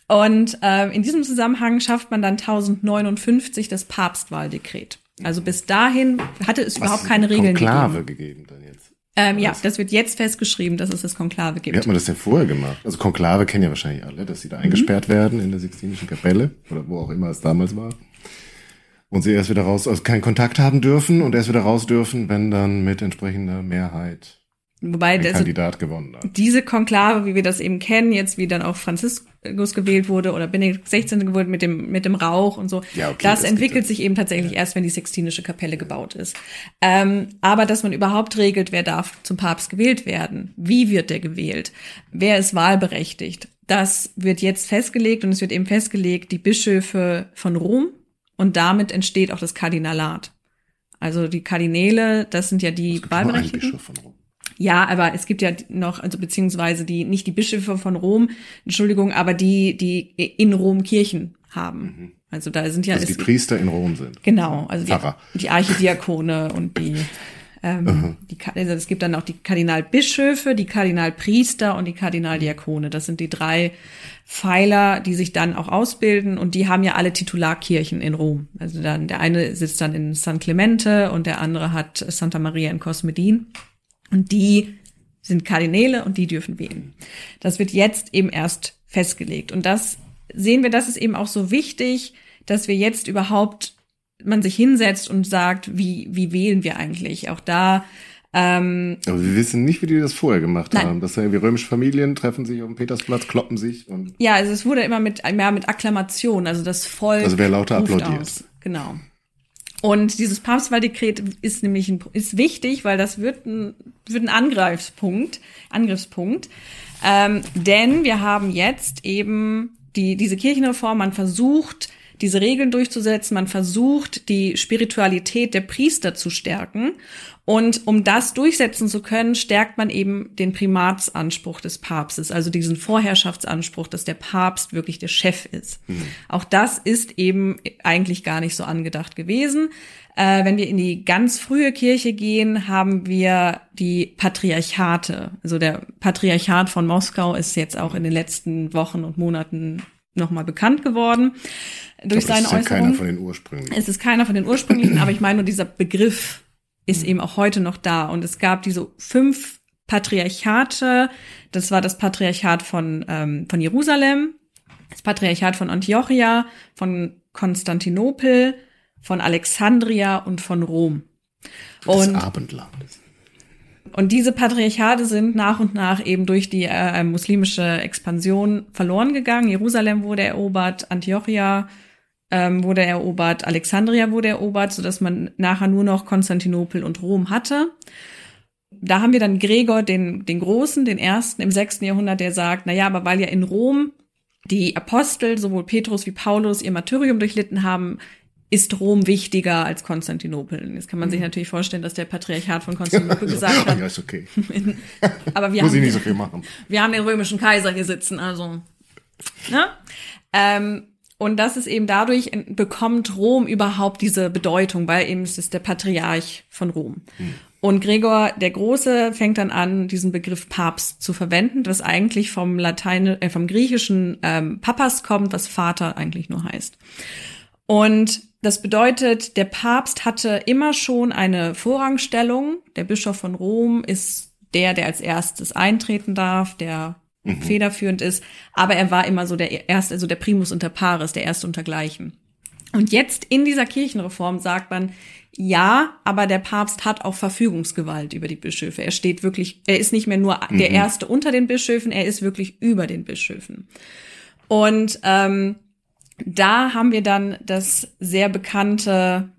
Und äh, in diesem Zusammenhang schafft man dann 1059 das Papstwahldekret. Also bis dahin hatte es Was überhaupt keine Regeln Konklave gegeben. gegeben dann jetzt. Ähm, ja, das wird jetzt festgeschrieben, dass es das Konklave gibt. Wie hat man das denn vorher gemacht? Also Konklave kennen ja wahrscheinlich alle, dass sie da eingesperrt mhm. werden in der Sixtinischen Kapelle oder wo auch immer es damals war und sie erst wieder raus, also keinen Kontakt haben dürfen und erst wieder raus dürfen, wenn dann mit entsprechender Mehrheit Wobei ein Kandidat gewonnen hat. Diese Konklave, wie wir das eben kennen, jetzt wie dann auch Franziskus gewählt wurde oder Benedikt 16. gewählt mit dem mit dem Rauch und so, ja, okay, das, das entwickelt sich eben tatsächlich ja. erst, wenn die Sixtinische Kapelle gebaut ist. Ähm, aber dass man überhaupt regelt, wer darf zum Papst gewählt werden, wie wird der gewählt, wer ist wahlberechtigt, das wird jetzt festgelegt und es wird eben festgelegt, die Bischöfe von Rom und damit entsteht auch das Kardinalat. Also die Kardinäle, das sind ja die Wahlberechtigten. Ja, aber es gibt ja noch, also beziehungsweise die, nicht die Bischöfe von Rom, Entschuldigung, aber die, die in Rom Kirchen haben. Mhm. Also da sind ja. Also die Priester in Rom sind. Genau, also die, die Archidiakone und die ähm, die, also es gibt dann auch die Kardinalbischöfe, die Kardinalpriester und die Kardinaldiakone. Das sind die drei Pfeiler, die sich dann auch ausbilden und die haben ja alle Titularkirchen in Rom. Also dann der eine sitzt dann in San Clemente und der andere hat Santa Maria in Cosmedin und die sind Kardinäle und die dürfen wählen. Das wird jetzt eben erst festgelegt und das sehen wir, das ist eben auch so wichtig, dass wir jetzt überhaupt man sich hinsetzt und sagt, wie, wie wählen wir eigentlich? Auch da. Ähm, Aber wir wissen nicht, wie die das vorher gemacht nein. haben. Das sind irgendwie römische Familien, treffen sich auf dem Petersplatz, kloppen sich und. Ja, also es wurde immer mit, mehr mit Akklamation, also das Volk. Also wer lauter applaudiert. Aus. Genau. Und dieses Papstwahldekret ist nämlich ein, ist wichtig, weil das wird ein, wird ein Angriffspunkt, Angriffspunkt. Ähm, denn wir haben jetzt eben die, diese Kirchenreform, man versucht, diese Regeln durchzusetzen. Man versucht, die Spiritualität der Priester zu stärken. Und um das durchsetzen zu können, stärkt man eben den Primatsanspruch des Papstes, also diesen Vorherrschaftsanspruch, dass der Papst wirklich der Chef ist. Mhm. Auch das ist eben eigentlich gar nicht so angedacht gewesen. Äh, wenn wir in die ganz frühe Kirche gehen, haben wir die Patriarchate. Also der Patriarchat von Moskau ist jetzt auch in den letzten Wochen und Monaten nochmal bekannt geworden durch seine Äußerungen. Es ist ja keiner von den ursprünglichen. Es ist keiner von den ursprünglichen, aber ich meine nur dieser Begriff ist eben auch heute noch da. Und es gab diese fünf Patriarchate. Das war das Patriarchat von, ähm, von Jerusalem, das Patriarchat von Antiochia, von Konstantinopel, von Alexandria und von Rom. Und des Abendlandes. Und diese Patriarchate sind nach und nach eben durch die äh, muslimische Expansion verloren gegangen. Jerusalem wurde erobert, Antiochia ähm, wurde erobert, Alexandria wurde erobert, so dass man nachher nur noch Konstantinopel und Rom hatte. Da haben wir dann Gregor den, den Großen, den Ersten im sechsten Jahrhundert, der sagt, na ja, aber weil ja in Rom die Apostel, sowohl Petrus wie Paulus, ihr Martyrium durchlitten haben, ist Rom wichtiger als Konstantinopel. Jetzt kann man sich mhm. natürlich vorstellen, dass der Patriarchat von <laughs> Konstantinopel gesagt hat. Ja, ist okay. <laughs> aber wir Muss haben, ich nicht so viel machen. Wir haben den römischen Kaiser hier sitzen, also. Ne? Ähm, und das ist eben dadurch bekommt Rom überhaupt diese Bedeutung, weil eben es ist der Patriarch von Rom. Hm. Und Gregor der Große fängt dann an, diesen Begriff Papst zu verwenden, was eigentlich vom Latein, äh, vom griechischen ähm, Papas kommt, was Vater eigentlich nur heißt. Und das bedeutet, der Papst hatte immer schon eine Vorrangstellung. Der Bischof von Rom ist der, der als erstes eintreten darf, der mhm. federführend ist. Aber er war immer so der erste, also der Primus unter Pares, der erste untergleichen. Und jetzt in dieser Kirchenreform sagt man, ja, aber der Papst hat auch Verfügungsgewalt über die Bischöfe. Er steht wirklich, er ist nicht mehr nur mhm. der Erste unter den Bischöfen, er ist wirklich über den Bischöfen. Und ähm, da haben wir dann das sehr bekannte,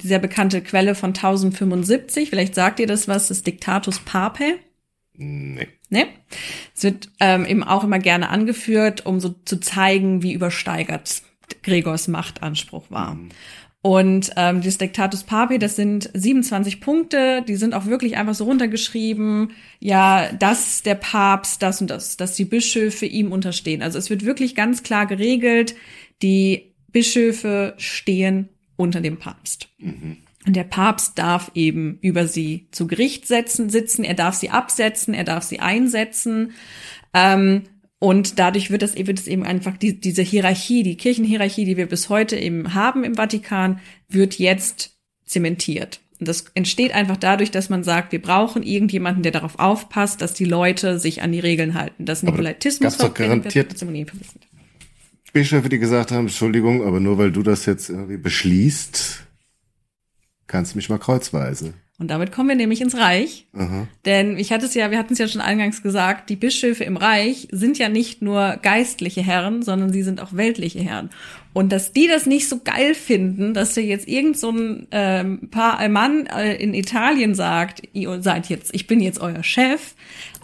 die sehr bekannte Quelle von 1075. Vielleicht sagt ihr das was, das Diktatus Papae. Nee. Nee. Es wird ähm, eben auch immer gerne angeführt, um so zu zeigen, wie übersteigert Gregors Machtanspruch war. Mhm. Und ähm, das Diktatus Papi, das sind 27 Punkte, die sind auch wirklich einfach so runtergeschrieben, ja, dass der Papst das und das, dass die Bischöfe ihm unterstehen. Also es wird wirklich ganz klar geregelt, die Bischöfe stehen unter dem Papst. Mhm. Und der Papst darf eben über sie zu Gericht setzen, sitzen, er darf sie absetzen, er darf sie einsetzen. Ähm, und dadurch wird das, wird eben einfach, die, diese Hierarchie, die Kirchenhierarchie, die wir bis heute eben haben im Vatikan, wird jetzt zementiert. Und das entsteht einfach dadurch, dass man sagt, wir brauchen irgendjemanden, der darauf aufpasst, dass die Leute sich an die Regeln halten. Dass Nikolaitismus doch garantiert Bischöfe, die gesagt haben, Entschuldigung, aber nur weil du das jetzt irgendwie beschließt, kannst du mich mal kreuzweise. Und damit kommen wir nämlich ins Reich. Aha. Denn ich hatte es ja, wir hatten es ja schon eingangs gesagt, die Bischöfe im Reich sind ja nicht nur geistliche Herren, sondern sie sind auch weltliche Herren. Und dass die das nicht so geil finden, dass dir jetzt irgend so ein ähm, paar ein Mann äh, in Italien sagt, ihr seid jetzt, ich bin jetzt euer Chef.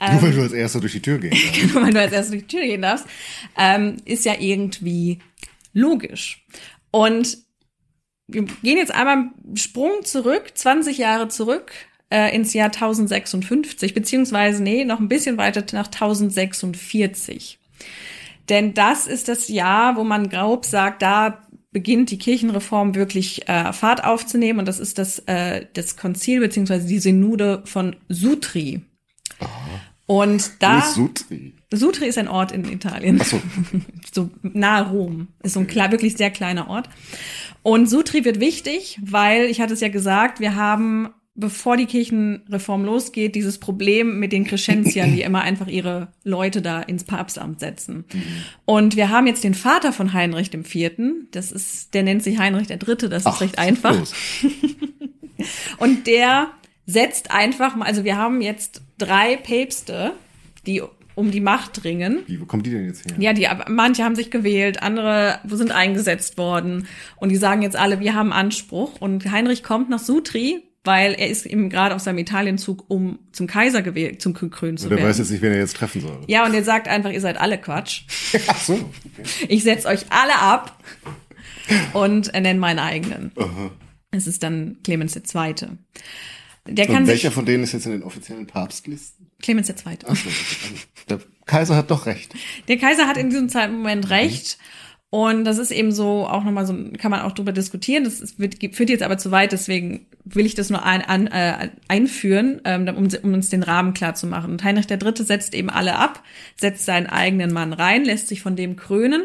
Ähm, nur weil du als Erster durch die Tür gehen darfst. <laughs> nur weil du als Erster durch die Tür gehen darfst, ähm, ist ja irgendwie logisch. Und wir gehen jetzt einmal einen Sprung zurück, 20 Jahre zurück äh, ins Jahr 1056, beziehungsweise, nee, noch ein bisschen weiter nach 1046. Denn das ist das Jahr, wo man grob sagt, da beginnt die Kirchenreform wirklich äh, Fahrt aufzunehmen. Und das ist das, äh, das Konzil beziehungsweise die Synode von Sutri. Aha. Und da. Sutri. Sutri ist ein Ort in Italien. Ach so. <laughs> so nahe Rom. Ist so ein klar, wirklich sehr kleiner Ort. Und Sutri wird wichtig, weil, ich hatte es ja gesagt, wir haben, bevor die Kirchenreform losgeht, dieses Problem mit den Crescentiern, die immer einfach ihre Leute da ins Papstamt setzen. Mhm. Und wir haben jetzt den Vater von Heinrich dem Vierten, das ist, der nennt sich Heinrich der Dritte, das Ach, ist recht einfach. <laughs> Und der setzt einfach mal, also wir haben jetzt drei Päpste, die um die Macht ringen. Wie, wo kommen die denn jetzt her? Ja, die, manche haben sich gewählt, andere sind eingesetzt worden. Und die sagen jetzt alle, wir haben Anspruch. Und Heinrich kommt nach Sutri, weil er ist eben gerade auf seinem Italienzug, um zum Kaiser gewählt, zum gekrönt zu werden. Und er weiß jetzt nicht, wen er jetzt treffen soll. Ja, und er sagt einfach, ihr seid alle Quatsch. <laughs> Ach so. Okay. Ich setz euch alle ab und nenne meinen eigenen. Aha. Es ist dann Clemens II. Der kann und welcher von denen ist jetzt in den offiziellen Papstlisten? Clemens II. Ach so, der Kaiser hat doch recht. Der Kaiser hat in diesem Moment mhm. recht. Und das ist eben so auch nochmal so, kann man auch drüber diskutieren. Das wird, führt jetzt aber zu weit, deswegen will ich das nur ein, an, äh, einführen, ähm, um, um uns den Rahmen klar zu machen. Und Heinrich III. setzt eben alle ab, setzt seinen eigenen Mann rein, lässt sich von dem krönen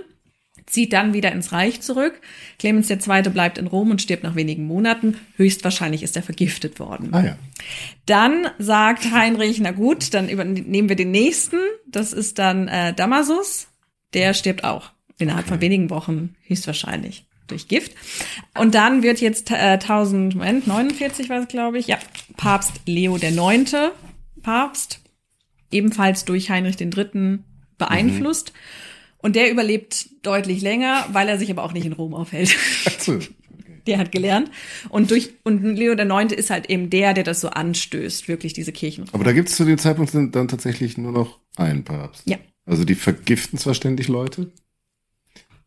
zieht dann wieder ins Reich zurück. Clemens II. bleibt in Rom und stirbt nach wenigen Monaten. Höchstwahrscheinlich ist er vergiftet worden. Ah, ja. Dann sagt Heinrich, na gut, dann übernehmen wir den nächsten. Das ist dann äh, Damasus. Der stirbt auch innerhalb von wenigen Wochen, höchstwahrscheinlich durch Gift. Und dann wird jetzt äh, 1000, Moment, 49 war es, glaube ich, ja, Papst Leo der Neunte Papst, ebenfalls durch Heinrich III. beeinflusst. Mhm. Und der überlebt deutlich länger, weil er sich aber auch nicht in Rom aufhält. So. Okay. <laughs> Der hat gelernt. Und durch, und Leo der Neunte ist halt eben der, der das so anstößt, wirklich diese Kirchen. Aber da gibt es zu dem Zeitpunkt dann tatsächlich nur noch einen Papst. Ja. Also die vergiften zwar ständig Leute,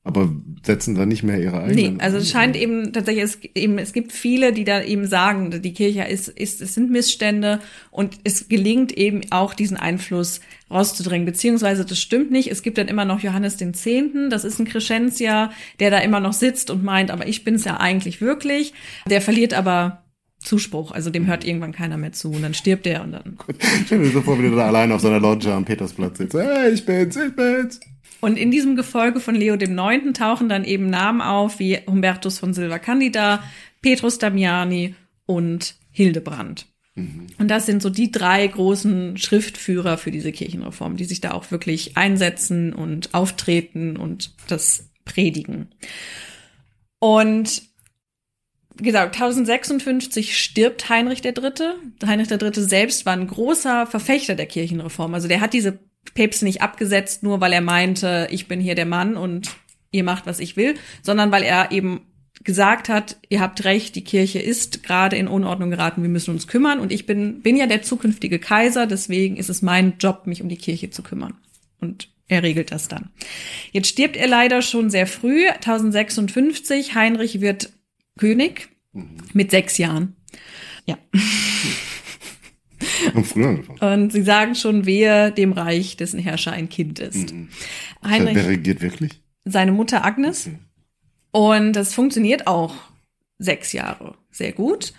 aber setzen da nicht mehr ihre eigenen. Nee, also es scheint eben tatsächlich, es, eben, es gibt viele, die da eben sagen, die Kirche ist, ist, es sind Missstände und es gelingt eben auch diesen Einfluss rauszudrängen, beziehungsweise das stimmt nicht. Es gibt dann immer noch Johannes den Zehnten, das ist ein Crescentia, der da immer noch sitzt und meint, aber ich bin es ja eigentlich wirklich. Der verliert aber Zuspruch, also dem hört irgendwann keiner mehr zu und dann stirbt er und dann. Ich stelle mir so vor, wie du da allein auf seiner Loggia am Petersplatz sitzt. Hey, ich bin's, ich bin's. Und in diesem Gefolge von Leo dem Neunten tauchen dann eben Namen auf wie Humbertus von Silva Candida, Petrus Damiani und Hildebrand. Mhm. Und das sind so die drei großen Schriftführer für diese Kirchenreform, die sich da auch wirklich einsetzen und auftreten und das predigen. Und wie gesagt, 1056 stirbt Heinrich III. Heinrich III. selbst war ein großer Verfechter der Kirchenreform. Also der hat diese Päpste nicht abgesetzt, nur weil er meinte, ich bin hier der Mann und ihr macht, was ich will, sondern weil er eben gesagt hat, ihr habt recht, die Kirche ist gerade in Unordnung geraten, wir müssen uns kümmern und ich bin, bin ja der zukünftige Kaiser, deswegen ist es mein Job, mich um die Kirche zu kümmern. Und er regelt das dann. Jetzt stirbt er leider schon sehr früh, 1056. Heinrich wird König mhm. mit sechs Jahren. Ja. <laughs> <laughs> Und sie sagen schon, wer dem Reich, dessen Herrscher ein Kind ist. Mhm. Heinrich, wer regiert wirklich? Seine Mutter Agnes. Okay. Und das funktioniert auch sechs Jahre sehr gut.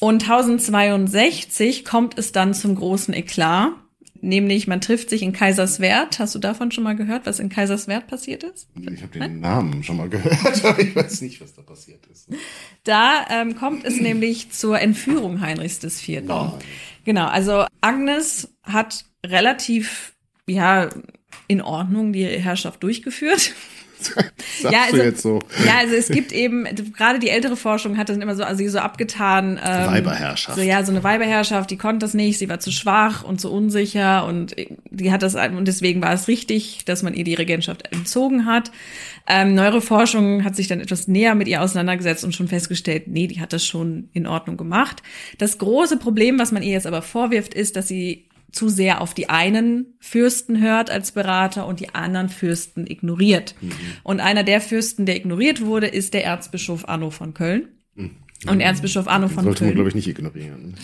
Und 1062 kommt es dann zum großen Eklat. Nämlich, man trifft sich in Kaiserswerth. Hast du davon schon mal gehört, was in Kaiserswerth passiert ist? Ich habe den Nein? Namen schon mal gehört, <laughs> aber ich weiß nicht, was da passiert ist. Da ähm, kommt es nämlich zur Entführung Heinrichs IV. Nein. Genau, also Agnes hat relativ, ja, in Ordnung die Herrschaft durchgeführt. Ja, also, so. Ja, also es gibt eben, gerade die ältere Forschung hat das immer so, also so abgetan. Ähm, Weiberherrschaft. So, ja, so eine Weiberherrschaft, die konnte das nicht, sie war zu schwach und zu unsicher und die hat das, und deswegen war es richtig, dass man ihr die Regentschaft entzogen hat. Ähm, neuere Forschung hat sich dann etwas näher mit ihr auseinandergesetzt und schon festgestellt, nee, die hat das schon in Ordnung gemacht. Das große Problem, was man ihr jetzt aber vorwirft, ist, dass sie zu sehr auf die einen Fürsten hört als Berater und die anderen Fürsten ignoriert. Mhm. Und einer der Fürsten, der ignoriert wurde, ist der Erzbischof Arno von Köln. Mhm. Und Erzbischof Arno von Sollte Köln. man, glaube ich, nicht ignorieren.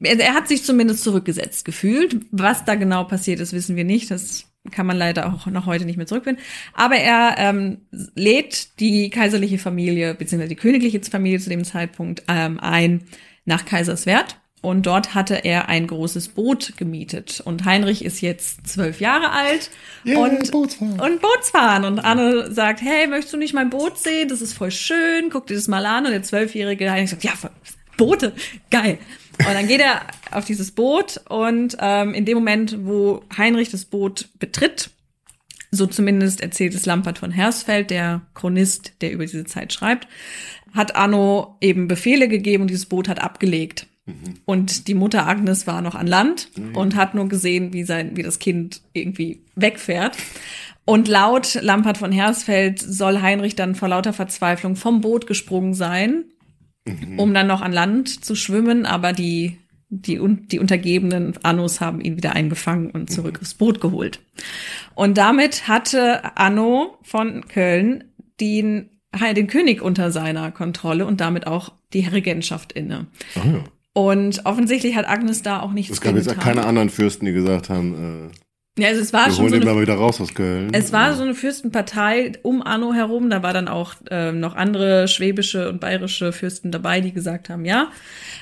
Er, er hat sich zumindest zurückgesetzt gefühlt. Was da genau passiert ist, wissen wir nicht. Das kann man leider auch noch heute nicht mehr zurückfinden. Aber er ähm, lädt die kaiserliche Familie, beziehungsweise die königliche Familie zu dem Zeitpunkt ähm, ein nach Kaiserswerth und dort hatte er ein großes Boot gemietet. Und Heinrich ist jetzt zwölf Jahre alt yeah, und, Bootsfahren. und Bootsfahren. Und Anne sagt, hey, möchtest du nicht mein Boot sehen? Das ist voll schön. Guck dir das mal an. Und der zwölfjährige Heinrich sagt, ja, Boote, geil. Und dann geht er auf dieses Boot und ähm, in dem Moment, wo Heinrich das Boot betritt, so zumindest erzählt es Lampert von Hersfeld, der Chronist, der über diese Zeit schreibt, hat Anno eben Befehle gegeben und dieses Boot hat abgelegt. Mhm. Und die Mutter Agnes war noch an Land mhm. und hat nur gesehen, wie sein, wie das Kind irgendwie wegfährt. Und laut Lampert von Hersfeld soll Heinrich dann vor lauter Verzweiflung vom Boot gesprungen sein, mhm. um dann noch an Land zu schwimmen, aber die die, die untergebenen Annos haben ihn wieder eingefangen und zurück mhm. aufs Boot geholt. Und damit hatte Anno von Köln den, den König unter seiner Kontrolle und damit auch die Regentschaft inne. Oh ja. Und offensichtlich hat Agnes da auch nichts Es gab jetzt keine anderen Fürsten, die gesagt haben, äh, ja, also es war wir schon holen so den mal wieder raus aus Köln. Es war so eine Fürstenpartei um Anno herum. Da war dann auch äh, noch andere schwäbische und bayerische Fürsten dabei, die gesagt haben, ja.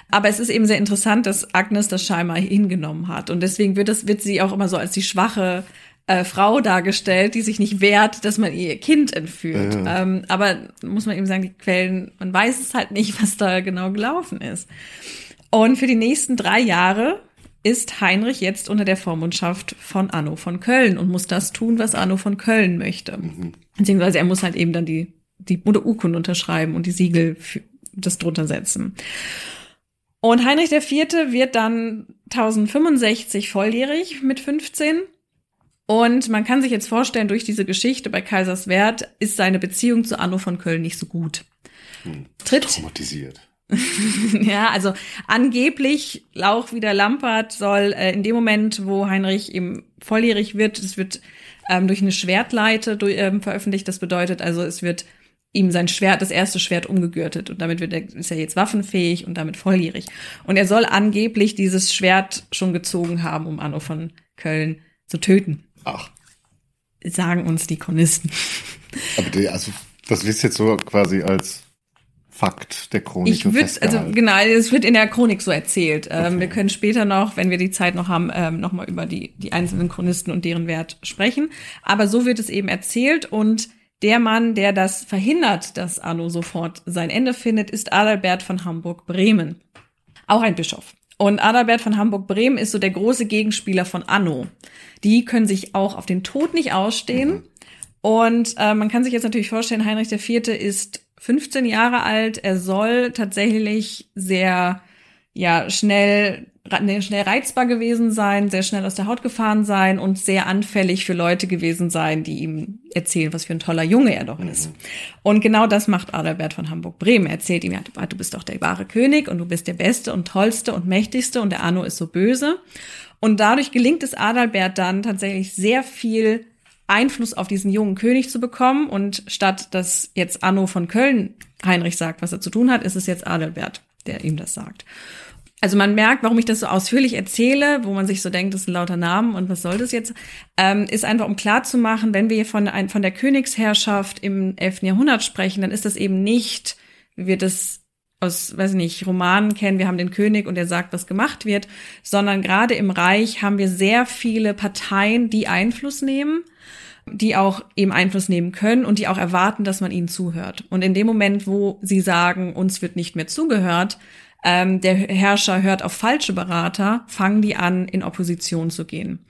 Aber es ist eben sehr interessant, dass Agnes das scheinbar hingenommen hat. Und deswegen wird, das, wird sie auch immer so als die schwache äh, Frau dargestellt, die sich nicht wehrt, dass man ihr Kind entführt. Ja. Ähm, aber muss man eben sagen, die Quellen, man weiß es halt nicht, <laughs> was da genau gelaufen ist. Und für die nächsten drei Jahre ist Heinrich jetzt unter der Vormundschaft von Anno von Köln und muss das tun, was Anno von Köln möchte. Mhm. Beziehungsweise er muss halt eben dann die, die Urkunde unterschreiben und die Siegel für das drunter setzen. Und Heinrich IV. wird dann 1065 volljährig mit 15. Und man kann sich jetzt vorstellen, durch diese Geschichte bei Kaiserswerth ist seine Beziehung zu Anno von Köln nicht so gut. Hm. Tritt, Traumatisiert. <laughs> ja, also angeblich auch wieder Lampert soll äh, in dem Moment, wo Heinrich eben volljährig wird, es wird ähm, durch eine Schwertleite durch, ähm, veröffentlicht. Das bedeutet also, es wird ihm sein Schwert, das erste Schwert umgegürtet und damit wird er, ist er jetzt waffenfähig und damit volljährig. Und er soll angeblich dieses Schwert schon gezogen haben, um Anno von Köln zu töten. Ach. Sagen uns die Chronisten. Aber die, also, das ist jetzt so quasi als Fakt der Chronik. Ich würde, also genau, es wird in der Chronik so erzählt. Ähm, okay. wir können später noch, wenn wir die Zeit noch haben, ähm, nochmal über die, die einzelnen Chronisten und deren Wert sprechen. Aber so wird es eben erzählt und der Mann, der das verhindert, dass Anno sofort sein Ende findet, ist Adalbert von Hamburg-Bremen. Auch ein Bischof. Und Adalbert von Hamburg-Bremen ist so der große Gegenspieler von Anno. Die können sich auch auf den Tod nicht ausstehen. Mhm. Und äh, man kann sich jetzt natürlich vorstellen, Heinrich IV. ist 15 Jahre alt. Er soll tatsächlich sehr ja schnell schnell reizbar gewesen sein, sehr schnell aus der Haut gefahren sein und sehr anfällig für Leute gewesen sein, die ihm erzählen, was für ein toller Junge er doch ist. Mhm. Und genau das macht Adalbert von Hamburg-Bremen. Er erzählt ihm, ja, du bist doch der wahre König und du bist der Beste und Tollste und Mächtigste und der Arno ist so böse. Und dadurch gelingt es Adalbert dann tatsächlich sehr viel Einfluss auf diesen jungen König zu bekommen. Und statt dass jetzt Anno von Köln Heinrich sagt, was er zu tun hat, ist es jetzt Adalbert, der ihm das sagt. Also man merkt, warum ich das so ausführlich erzähle, wo man sich so denkt, das sind lauter Namen und was soll das jetzt, ähm, ist einfach, um klar zu machen, wenn wir von, ein, von der Königsherrschaft im 11. Jahrhundert sprechen, dann ist das eben nicht, wie wir das aus, weiß ich nicht, Romanen kennen, wir haben den König und er sagt, was gemacht wird, sondern gerade im Reich haben wir sehr viele Parteien, die Einfluss nehmen die auch eben Einfluss nehmen können und die auch erwarten, dass man ihnen zuhört. Und in dem Moment, wo sie sagen, uns wird nicht mehr zugehört, ähm, der Herrscher hört auf falsche Berater, fangen die an, in Opposition zu gehen.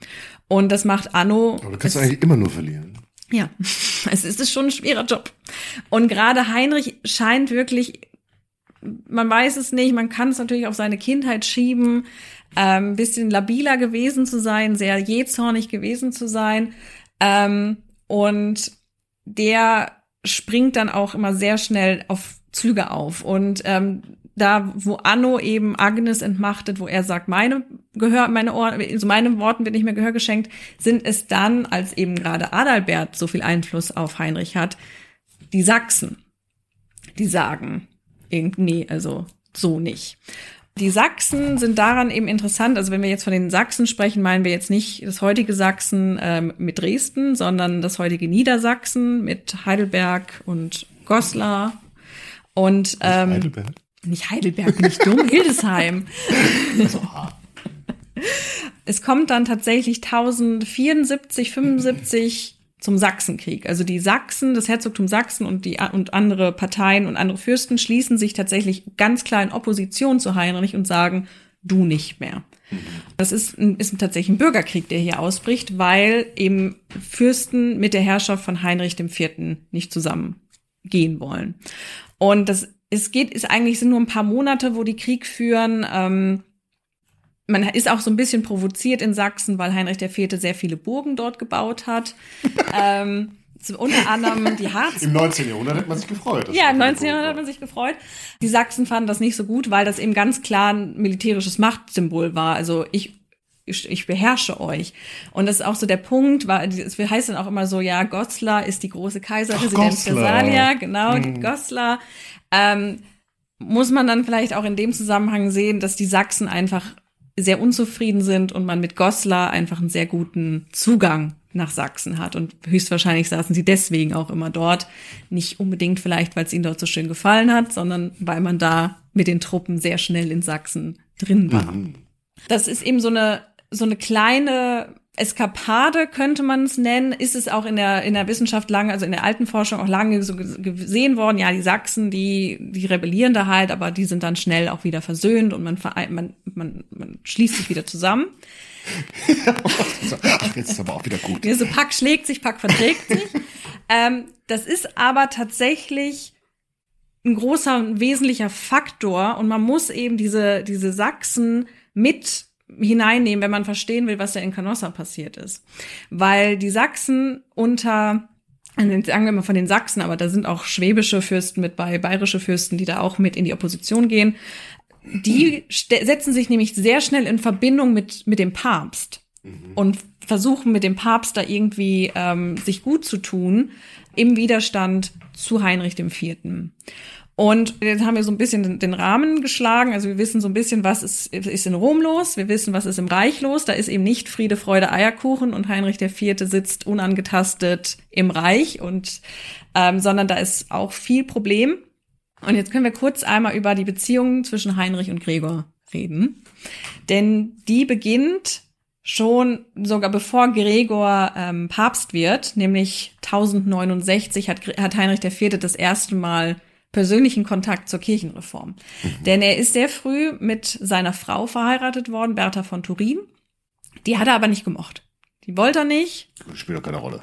Und das macht Anno. Aber du kannst es, eigentlich immer nur verlieren. Ja, <laughs> es ist schon ein schwerer Job. Und gerade Heinrich scheint wirklich, man weiß es nicht, man kann es natürlich auf seine Kindheit schieben, ähm, bisschen labiler gewesen zu sein, sehr jähzornig gewesen zu sein. Ähm, und der springt dann auch immer sehr schnell auf Züge auf. Und ähm, da, wo Anno eben Agnes entmachtet, wo er sagt, meine Gehör, meine Ohren, also meinen Worten wird nicht mehr Gehör geschenkt, sind es dann, als eben gerade Adalbert so viel Einfluss auf Heinrich hat, die Sachsen, die sagen, nee, also so nicht. Die Sachsen sind daran eben interessant. Also wenn wir jetzt von den Sachsen sprechen, meinen wir jetzt nicht das heutige Sachsen ähm, mit Dresden, sondern das heutige Niedersachsen mit Heidelberg und Goslar und ähm, Heidelberg? Nicht Heidelberg, nicht dumm, <laughs> Hildesheim. es kommt dann tatsächlich 1074, 75 zum Sachsenkrieg. Also die Sachsen, das Herzogtum Sachsen und die und andere Parteien und andere Fürsten schließen sich tatsächlich ganz klar in Opposition zu Heinrich und sagen, du nicht mehr. Das ist, ist tatsächlich ein Bürgerkrieg, der hier ausbricht, weil eben Fürsten mit der Herrschaft von Heinrich IV. nicht zusammengehen wollen. Und das es geht, ist eigentlich sind nur ein paar Monate, wo die Krieg führen. Ähm, man ist auch so ein bisschen provoziert in Sachsen, weil Heinrich IV. sehr viele Burgen dort gebaut hat. <laughs> ähm, unter anderem die <laughs> Harz. Im 19. Jahrhundert hat man sich gefreut. Ja, im 19. Jahrhundert hat man sich gefreut. Die Sachsen fanden das nicht so gut, weil das eben ganz klar ein militärisches Machtsymbol war. Also ich ich, beherrsche euch. Und das ist auch so der Punkt, weil es heißt dann auch immer so, ja, Goslar ist die große Kaiserresidenz Thessalia, genau, hm. Goslar. Ähm, muss man dann vielleicht auch in dem Zusammenhang sehen, dass die Sachsen einfach sehr unzufrieden sind und man mit Goslar einfach einen sehr guten Zugang nach Sachsen hat. Und höchstwahrscheinlich saßen sie deswegen auch immer dort. Nicht unbedingt vielleicht, weil es ihnen dort so schön gefallen hat, sondern weil man da mit den Truppen sehr schnell in Sachsen drin war. Mhm. Das ist eben so eine so eine kleine Eskapade könnte man es nennen, ist es auch in der in der Wissenschaft lange, also in der alten Forschung auch lange so gesehen worden. Ja, die Sachsen, die die rebellieren da halt, aber die sind dann schnell auch wieder versöhnt und man man man, man schließt sich wieder zusammen. <laughs> Ach, jetzt ist aber auch wieder gut. Ja, so Pack schlägt sich, Pack verträgt sich. <laughs> ähm, das ist aber tatsächlich ein großer, ein wesentlicher Faktor und man muss eben diese diese Sachsen mit hineinnehmen, wenn man verstehen will, was da in Canossa passiert ist. Weil die Sachsen unter also sagen wir mal von den Sachsen, aber da sind auch schwäbische Fürsten mit bei, bayerische Fürsten, die da auch mit in die Opposition gehen. Die setzen sich nämlich sehr schnell in Verbindung mit, mit dem Papst mhm. und versuchen mit dem Papst da irgendwie ähm, sich gut zu tun im Widerstand zu Heinrich IV. Und jetzt haben wir so ein bisschen den Rahmen geschlagen. Also wir wissen so ein bisschen, was ist, ist in Rom los. Wir wissen, was ist im Reich los. Da ist eben nicht Friede, Freude, Eierkuchen und Heinrich IV. sitzt unangetastet im Reich und, ähm, sondern da ist auch viel Problem. Und jetzt können wir kurz einmal über die Beziehung zwischen Heinrich und Gregor reden. Denn die beginnt schon sogar bevor Gregor ähm, Papst wird, nämlich 1069 hat, hat Heinrich IV. das erste Mal persönlichen Kontakt zur Kirchenreform. Mhm. Denn er ist sehr früh mit seiner Frau verheiratet worden, Bertha von Turin. Die hat er aber nicht gemocht. Die wollte er nicht. Spielt doch keine Rolle.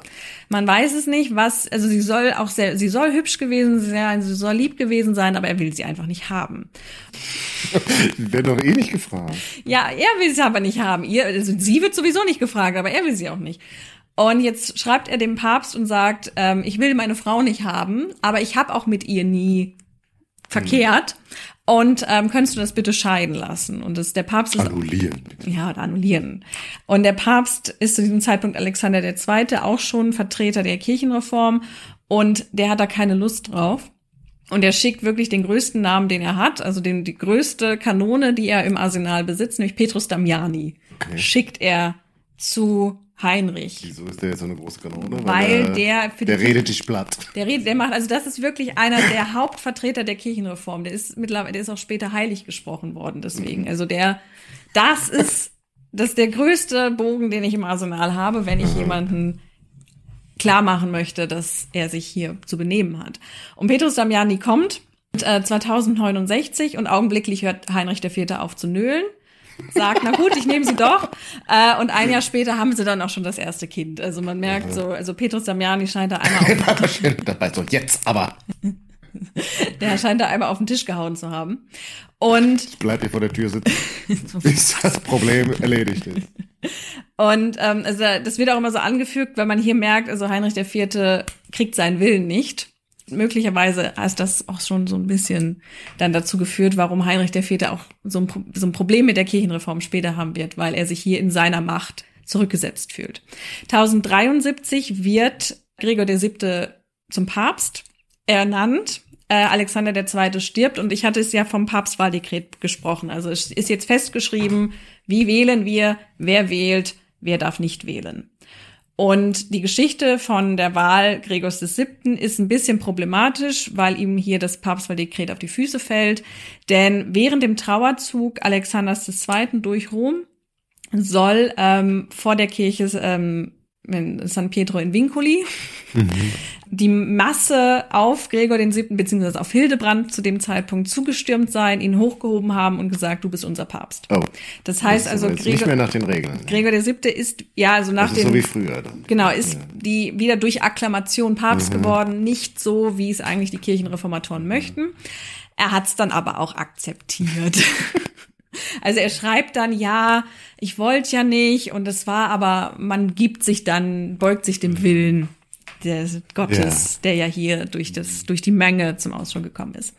Man weiß es nicht, was, also sie soll auch sehr, sie soll hübsch gewesen sein, sie soll lieb gewesen sein, aber er will sie einfach nicht haben. <laughs> Werden doch eh nicht gefragt. Ja, er will sie aber nicht haben. Ihr, also sie wird sowieso nicht gefragt, aber er will sie auch nicht. Und jetzt schreibt er dem Papst und sagt, ähm, ich will meine Frau nicht haben, aber ich habe auch mit ihr nie verkehrt. Und ähm, könntest du das bitte scheiden lassen? Und das, der Papst ist annullieren. Ja, oder annullieren. Und der Papst ist zu diesem Zeitpunkt Alexander II. auch schon Vertreter der Kirchenreform und der hat da keine Lust drauf. Und er schickt wirklich den größten Namen, den er hat, also den, die größte Kanone, die er im Arsenal besitzt, nämlich Petrus Damiani, okay. schickt er zu Heinrich. Wieso ist der jetzt so eine große Kanone? Weil, Weil der, der, der redet dich platt. Der redet, der macht, also das ist wirklich einer der Hauptvertreter der Kirchenreform. Der ist mittlerweile, der ist auch später heilig gesprochen worden, deswegen. Also der, das ist, das ist der größte Bogen, den ich im Arsenal habe, wenn ich mhm. jemanden klar machen möchte, dass er sich hier zu benehmen hat. Und Petrus Damiani kommt äh, 2069 und augenblicklich hört Heinrich IV. auf zu nölen sagt, na gut, ich nehme sie doch. Äh, und ein Jahr später haben sie dann auch schon das erste Kind. Also man merkt so, also Petrus Damiani scheint da einmal <laughs> auf dabei so jetzt aber. <laughs> Der scheint da einmal auf den Tisch gehauen zu haben. Und ich bleib hier vor der Tür sitzen, <laughs> bis das Problem erledigt ist. Und ähm, also das wird auch immer so angefügt, weil man hier merkt, also Heinrich IV. kriegt seinen Willen nicht möglicherweise ist das auch schon so ein bisschen dann dazu geführt, warum Heinrich IV. auch so ein, so ein Problem mit der Kirchenreform später haben wird, weil er sich hier in seiner Macht zurückgesetzt fühlt. 1073 wird Gregor VII. zum Papst ernannt. Äh, Alexander II. stirbt und ich hatte es ja vom Papstwahldekret gesprochen. Also es ist jetzt festgeschrieben, wie wählen wir, wer wählt, wer darf nicht wählen. Und die Geschichte von der Wahl Gregors VII. ist ein bisschen problematisch, weil ihm hier das Papstwahldekret auf die Füße fällt. Denn während dem Trauerzug Alexanders II. durch Rom soll ähm, vor der Kirche ähm, San Pietro in Vincoli mhm die Masse auf Gregor den siebten beziehungsweise auf Hildebrand zu dem Zeitpunkt zugestürmt sein, ihn hochgehoben haben und gesagt, du bist unser Papst. Oh. Das heißt das also Gregor, nicht mehr nach den Regeln. Gregor der siebte ist ja also nach dem so wie früher dann. Genau, ist die wieder durch Akklamation Papst mhm. geworden, nicht so wie es eigentlich die Kirchenreformatoren möchten. Er hat es dann aber auch akzeptiert. <laughs> Also er schreibt dann, ja, ich wollte ja nicht und es war aber, man gibt sich dann, beugt sich dem Willen des Gottes, ja. der ja hier durch das, durch die Menge zum Ausdruck gekommen ist.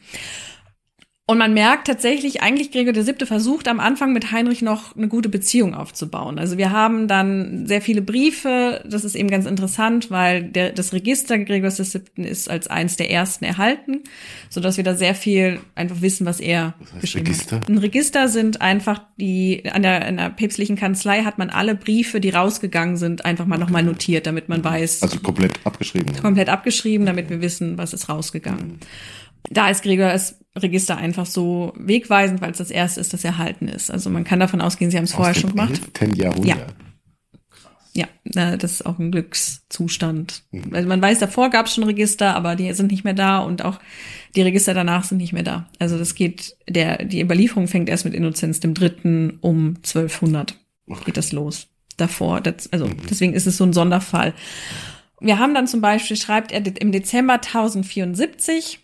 Und man merkt tatsächlich, eigentlich Gregor der Siebte versucht am Anfang mit Heinrich noch eine gute Beziehung aufzubauen. Also wir haben dann sehr viele Briefe. Das ist eben ganz interessant, weil der, das Register Gregors des Siebten ist als eins der ersten erhalten, so dass wir da sehr viel einfach wissen, was er was heißt geschrieben Register? hat. Ein Register sind einfach die, an der, an der päpstlichen Kanzlei hat man alle Briefe, die rausgegangen sind, einfach mal nochmal notiert, damit man weiß. Also komplett abgeschrieben. Komplett abgeschrieben, damit wir wissen, was ist rausgegangen. Mhm da ist Gregors Register einfach so wegweisend, weil es das erste ist, das erhalten ist. Also man kann davon ausgehen, sie haben es vorher schon gemacht. Jahrhundert. Ja. Ja, das ist auch ein Glückszustand. Mhm. Also man weiß, davor gab es schon Register, aber die sind nicht mehr da und auch die Register danach sind nicht mehr da. Also das geht, der, die Überlieferung fängt erst mit Innozenz dem Dritten um 1200 okay. geht das los. Davor, das, also mhm. deswegen ist es so ein Sonderfall. Wir haben dann zum Beispiel, schreibt er im Dezember 1074,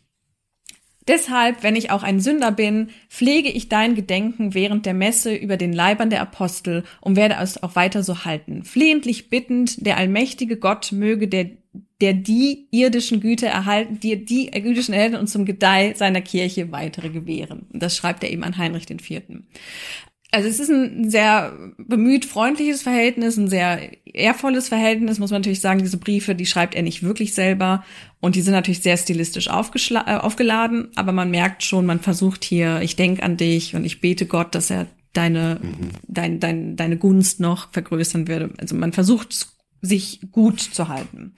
Deshalb, wenn ich auch ein Sünder bin, pflege ich dein Gedenken während der Messe über den Leibern der Apostel und werde es auch weiter so halten. Flehentlich bittend, der allmächtige Gott möge der, der die irdischen Güter erhalten, die, die irdischen erhalten und zum Gedeih seiner Kirche weitere gewähren. Das schreibt er eben an Heinrich IV. Also es ist ein sehr bemüht freundliches Verhältnis, ein sehr ehrvolles Verhältnis, muss man natürlich sagen. Diese Briefe, die schreibt er nicht wirklich selber und die sind natürlich sehr stilistisch äh, aufgeladen, aber man merkt schon, man versucht hier, ich denke an dich und ich bete Gott, dass er deine, mhm. dein, dein, deine Gunst noch vergrößern würde. Also man versucht sich gut zu halten.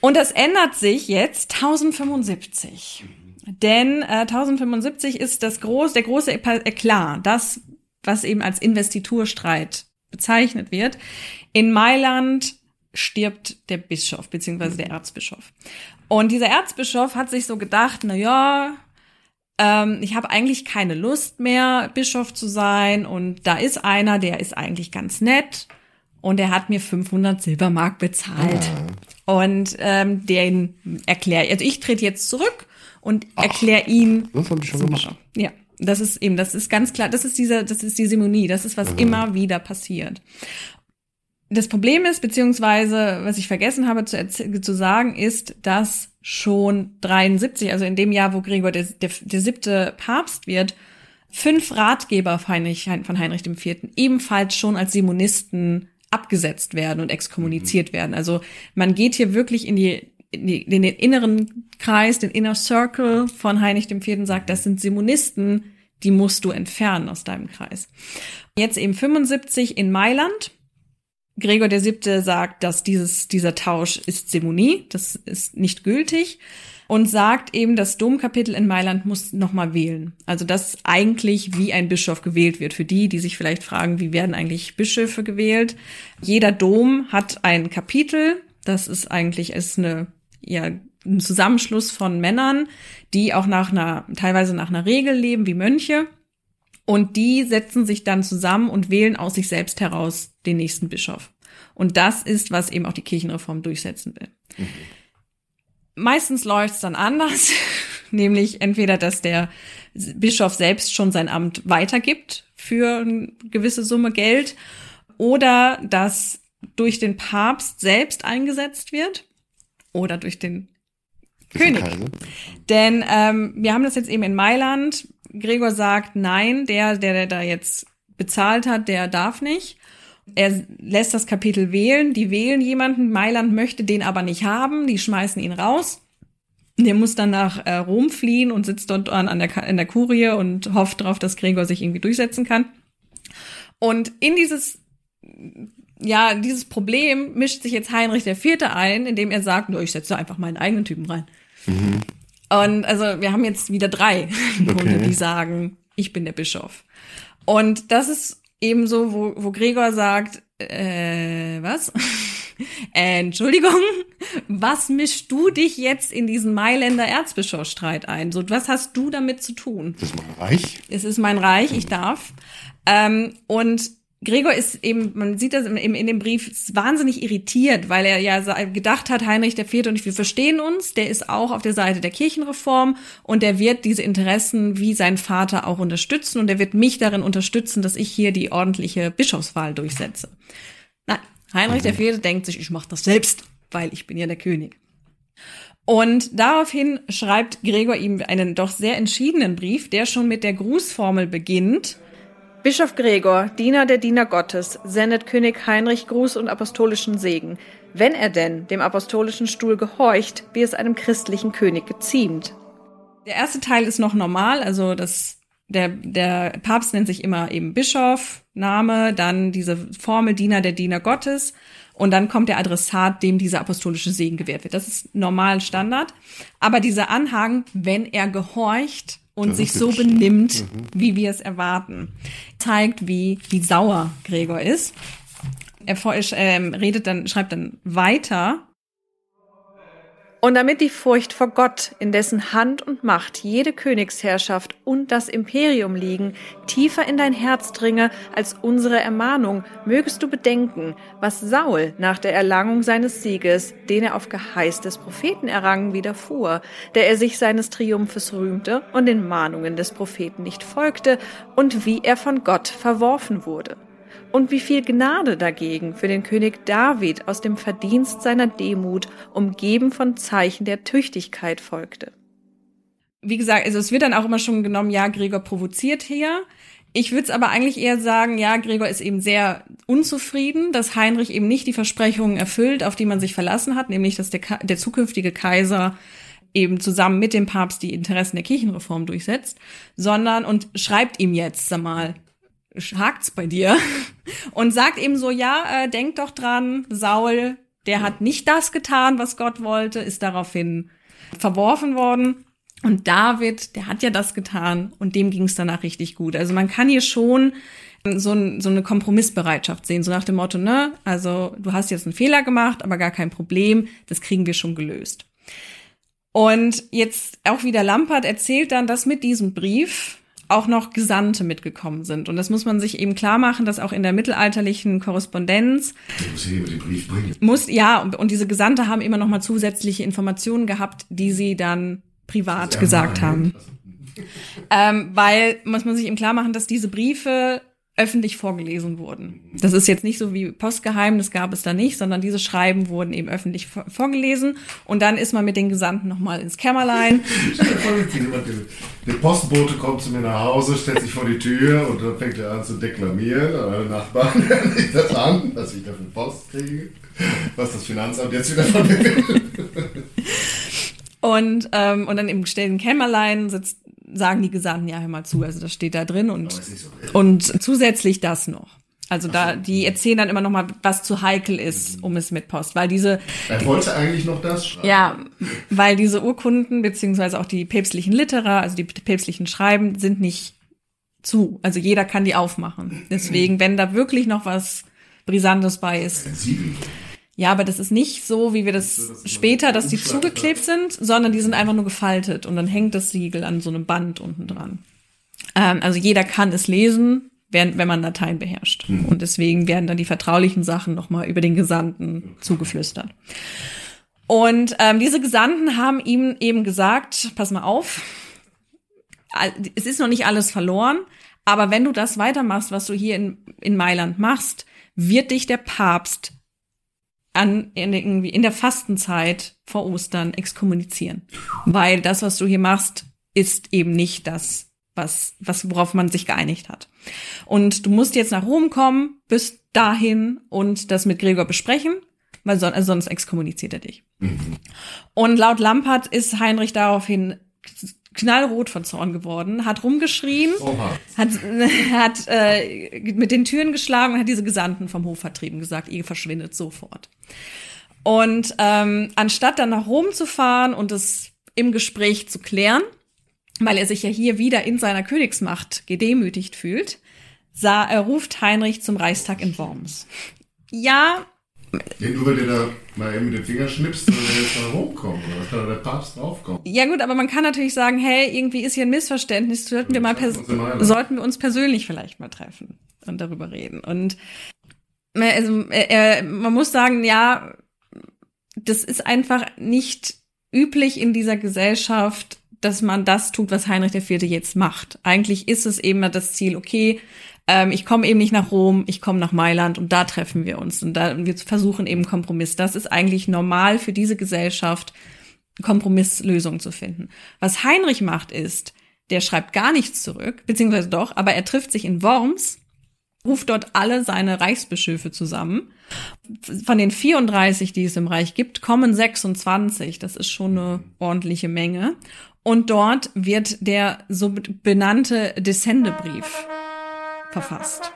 Und das ändert sich jetzt 1075. Denn äh, 1075 ist das groß, der große Eklat, das, was eben als Investiturstreit bezeichnet wird. In Mailand stirbt der Bischof, beziehungsweise der Erzbischof. Und dieser Erzbischof hat sich so gedacht, na ja, ähm, ich habe eigentlich keine Lust mehr, Bischof zu sein. Und da ist einer, der ist eigentlich ganz nett. Und er hat mir 500 Silbermark bezahlt. Ah. Und ähm, den erkläre, also ich trete jetzt zurück und erkläre ihn. Das habe ich schon gemacht. Ja, das ist eben, das ist ganz klar, das ist dieser, das ist die Simonie, das ist was mhm. immer wieder passiert. Das Problem ist, beziehungsweise was ich vergessen habe zu, zu sagen, ist, dass schon 73, also in dem Jahr, wo Gregor der, der, der siebte Papst wird, fünf Ratgeber von Heinrich, von Heinrich IV. ebenfalls schon als Simonisten abgesetzt werden und exkommuniziert mhm. werden. Also man geht hier wirklich in die in den inneren Kreis, den Inner Circle von Heinrich IV. sagt, das sind Simonisten, die musst du entfernen aus deinem Kreis. Jetzt eben 75 in Mailand Gregor der Siebte sagt, dass dieses, dieser Tausch ist Simonie, das ist nicht gültig und sagt eben, das Domkapitel in Mailand muss nochmal wählen. Also dass eigentlich wie ein Bischof gewählt wird. Für die, die sich vielleicht fragen, wie werden eigentlich Bischöfe gewählt? Jeder Dom hat ein Kapitel. Das ist eigentlich ist eine ja ein Zusammenschluss von Männern, die auch nach einer teilweise nach einer Regel leben wie Mönche und die setzen sich dann zusammen und wählen aus sich selbst heraus den nächsten Bischof. Und das ist, was eben auch die Kirchenreform durchsetzen will. Mhm. Meistens läuft es dann anders, <laughs> nämlich entweder, dass der Bischof selbst schon sein Amt weitergibt für eine gewisse Summe Geld oder dass durch den Papst selbst eingesetzt wird oder durch den König. Denn ähm, wir haben das jetzt eben in Mailand Gregor sagt, nein, der, der, der da jetzt bezahlt hat, der darf nicht. Er lässt das Kapitel wählen, die wählen jemanden, Mailand möchte den aber nicht haben, die schmeißen ihn raus. Der muss dann nach äh, Rom fliehen und sitzt dort an, an der, in der Kurie und hofft darauf, dass Gregor sich irgendwie durchsetzen kann. Und in dieses, ja, dieses Problem mischt sich jetzt Heinrich der Vierte ein, indem er sagt, nur ich setze einfach meinen eigenen Typen rein. Mhm. Und also wir haben jetzt wieder drei <laughs> okay. die sagen, ich bin der Bischof. Und das ist eben so, wo, wo Gregor sagt, äh, was? <laughs> Entschuldigung, was mischst du dich jetzt in diesen Mailänder Erzbischofsstreit ein? So, was hast du damit zu tun? Das ist mein Reich. Es ist mein Reich, ich darf. Ähm, und Gregor ist eben, man sieht das in, in dem Brief, wahnsinnig irritiert, weil er ja gedacht hat, Heinrich der Vierte und ich, wir verstehen uns, der ist auch auf der Seite der Kirchenreform und der wird diese Interessen wie sein Vater auch unterstützen und er wird mich darin unterstützen, dass ich hier die ordentliche Bischofswahl durchsetze. Nein, Heinrich der Vierte denkt sich, ich mache das selbst, weil ich bin ja der König. Und daraufhin schreibt Gregor ihm einen doch sehr entschiedenen Brief, der schon mit der Grußformel beginnt, Bischof Gregor, Diener der Diener Gottes, sendet König Heinrich Gruß und apostolischen Segen, wenn er denn dem apostolischen Stuhl gehorcht, wie es einem christlichen König geziemt. Der erste Teil ist noch normal, also das, der, der Papst nennt sich immer eben Bischof, Name, dann diese Formel Diener der Diener Gottes und dann kommt der Adressat, dem dieser apostolische Segen gewährt wird. Das ist normal Standard. Aber dieser Anhang, wenn er gehorcht, und sich so benimmt, mhm. wie wir es erwarten. Zeigt, wie, wie sauer Gregor ist. Er ähm, redet dann, schreibt dann weiter und damit die Furcht vor Gott, in dessen Hand und Macht jede Königsherrschaft und das Imperium liegen, tiefer in dein Herz dringe als unsere Ermahnung, mögest du bedenken, was Saul nach der Erlangung seines Sieges, den er auf Geheiß des Propheten errangen, widerfuhr, der er sich seines Triumphes rühmte und den Mahnungen des Propheten nicht folgte und wie er von Gott verworfen wurde und wie viel Gnade dagegen für den König David aus dem Verdienst seiner Demut, umgeben von Zeichen der Tüchtigkeit folgte. Wie gesagt, also es wird dann auch immer schon genommen, ja, Gregor provoziert hier. Ich würde es aber eigentlich eher sagen, ja, Gregor ist eben sehr unzufrieden, dass Heinrich eben nicht die Versprechungen erfüllt, auf die man sich verlassen hat, nämlich dass der, der zukünftige Kaiser eben zusammen mit dem Papst die Interessen der Kirchenreform durchsetzt, sondern und schreibt ihm jetzt, mal, hakt's bei dir <laughs> und sagt eben so, ja, äh, denk doch dran, Saul Der hat nicht das getan, was Gott wollte, ist daraufhin verworfen worden. Und David, der hat ja das getan und dem ging es danach richtig gut. Also man kann hier schon so, ein, so eine Kompromissbereitschaft sehen, so nach dem Motto, ne, also du hast jetzt einen Fehler gemacht, aber gar kein Problem, das kriegen wir schon gelöst. Und jetzt auch wieder Lampert erzählt dann, dass mit diesem Brief auch noch Gesandte mitgekommen sind. Und das muss man sich eben klar machen, dass auch in der mittelalterlichen Korrespondenz muss ja und diese Gesandte haben immer noch mal zusätzliche Informationen gehabt, die sie dann privat gesagt haben. Ähm, weil muss man sich eben klar machen, dass diese Briefe öffentlich vorgelesen wurden. Das ist jetzt nicht so wie Postgeheim, das gab es da nicht, sondern diese Schreiben wurden eben öffentlich vorgelesen und dann ist man mit den Gesandten nochmal ins Kämmerlein. <laughs> Der Postbote kommt zu mir nach Hause, stellt sich vor die Tür und dann fängt er an zu deklamieren an alle Nachbarn <laughs> hören sich das an, dass ich dafür Post kriege, was das Finanzamt jetzt wieder von mir will. Und, ähm, und dann im stillen Kämmerlein sitzt sagen die Gesandten, ja, hör mal zu, also das steht da drin und, so und zusätzlich das noch. Also da, die erzählen dann immer noch mal, was zu heikel ist, um es mit Post, weil diese. Er wollte eigentlich noch das schreiben. Ja, weil diese Urkunden beziehungsweise auch die päpstlichen Litera, also die päpstlichen Schreiben, sind nicht zu. Also jeder kann die aufmachen. Deswegen, wenn da wirklich noch was Brisantes bei ist. Ja, aber das ist nicht so, wie wir das, das später, dass die zugeklebt sind, sondern die sind einfach nur gefaltet und dann hängt das Siegel an so einem Band unten dran. Ähm, also jeder kann es lesen, wenn, wenn man Latein beherrscht. Mhm. Und deswegen werden dann die vertraulichen Sachen nochmal über den Gesandten okay. zugeflüstert. Und ähm, diese Gesandten haben ihm eben gesagt, pass mal auf, es ist noch nicht alles verloren, aber wenn du das weitermachst, was du hier in, in Mailand machst, wird dich der Papst an, in, irgendwie in der Fastenzeit vor Ostern exkommunizieren. Weil das, was du hier machst, ist eben nicht das, was, was, worauf man sich geeinigt hat. Und du musst jetzt nach Rom kommen, bis dahin und das mit Gregor besprechen, weil son also sonst exkommuniziert er dich. Mhm. Und laut Lampert ist Heinrich daraufhin knallrot von Zorn geworden, hat rumgeschrien, Oha. hat, <laughs> hat äh, mit den Türen geschlagen und hat diese Gesandten vom Hof vertrieben, gesagt, ihr verschwindet sofort. Und ähm, anstatt dann nach Rom zu fahren und es im Gespräch zu klären, weil er sich ja hier wieder in seiner Königsmacht gedemütigt fühlt, sah, er ruft Heinrich zum Reichstag in Worms. Ja, ja, nur weil der da mal eben mit den Fingern schnippst, der jetzt mal hochkommen. Oder was kann da der Papst draufkommen? Ja gut, aber man kann natürlich sagen, hey, irgendwie ist hier ein Missverständnis, sollten wir mal sollten wir uns persönlich vielleicht mal treffen und darüber reden. Und äh, also, äh, man muss sagen, ja, das ist einfach nicht üblich in dieser Gesellschaft, dass man das tut, was Heinrich IV. jetzt macht. Eigentlich ist es eben das Ziel, okay, ähm, ich komme eben nicht nach Rom, ich komme nach Mailand und da treffen wir uns und da wir versuchen eben Kompromiss. Das ist eigentlich normal für diese Gesellschaft, Kompromisslösungen zu finden. Was Heinrich macht ist, der schreibt gar nichts zurück, beziehungsweise doch, aber er trifft sich in Worms, ruft dort alle seine Reichsbischöfe zusammen. Von den 34, die es im Reich gibt, kommen 26. Das ist schon eine ordentliche Menge. Und dort wird der so benannte Descendebrief verfasst.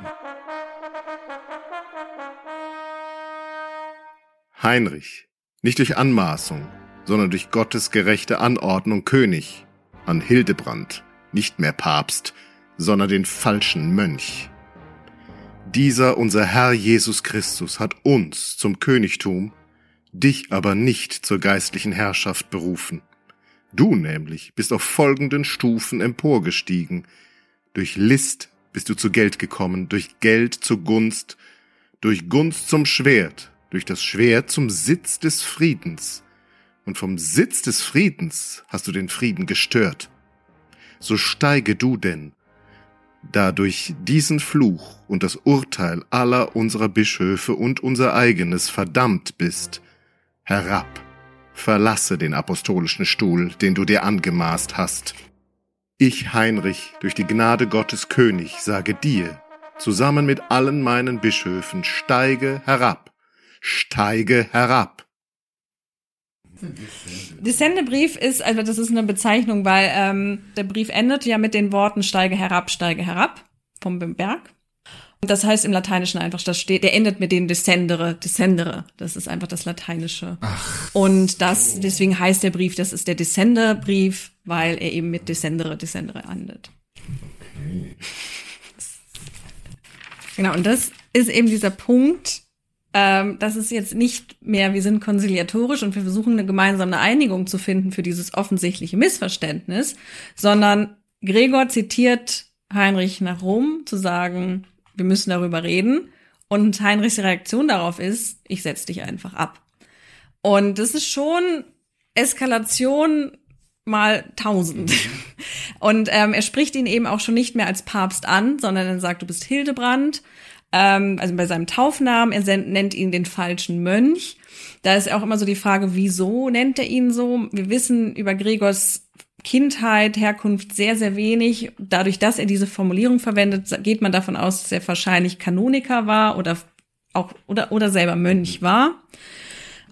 Heinrich, nicht durch Anmaßung, sondern durch Gottes gerechte Anordnung König, an Hildebrand, nicht mehr Papst, sondern den falschen Mönch. Dieser unser Herr Jesus Christus hat uns zum Königtum, dich aber nicht zur geistlichen Herrschaft berufen. Du nämlich bist auf folgenden Stufen emporgestiegen, durch List bist du zu Geld gekommen, durch Geld zur Gunst, durch Gunst zum Schwert, durch das Schwert zum Sitz des Friedens. Und vom Sitz des Friedens hast du den Frieden gestört. So steige du denn, da durch diesen Fluch und das Urteil aller unserer Bischöfe und unser eigenes verdammt bist, herab, verlasse den apostolischen Stuhl, den du dir angemaßt hast. Ich, Heinrich, durch die Gnade Gottes König, sage dir, zusammen mit allen meinen Bischöfen, steige herab, steige herab. Descendebrief ist, also das ist eine Bezeichnung, weil ähm, der Brief endet ja mit den Worten steige herab, steige herab vom Berg. Das heißt im Lateinischen einfach, das steht, der endet mit den Descendere, Descendere. Das ist einfach das Lateinische. Ach. Und das, deswegen heißt der Brief, das ist der Descender-Brief, weil er eben mit Descendere, Descendere endet. Okay. Genau, und das ist eben dieser Punkt, ähm, das ist jetzt nicht mehr, wir sind konziliatorisch und wir versuchen eine gemeinsame Einigung zu finden für dieses offensichtliche Missverständnis, sondern Gregor zitiert Heinrich nach Rom zu sagen, wir müssen darüber reden. Und Heinrichs Reaktion darauf ist, ich setz dich einfach ab. Und das ist schon Eskalation mal tausend. <laughs> Und ähm, er spricht ihn eben auch schon nicht mehr als Papst an, sondern er sagt, du bist Hildebrand ähm, also bei seinem Taufnamen, er nennt ihn den falschen Mönch. Da ist auch immer so die Frage, wieso nennt er ihn so? Wir wissen über Gregors Kindheit, Herkunft sehr, sehr wenig. Dadurch, dass er diese Formulierung verwendet, geht man davon aus, dass er wahrscheinlich Kanoniker war oder auch oder, oder selber Mönch war.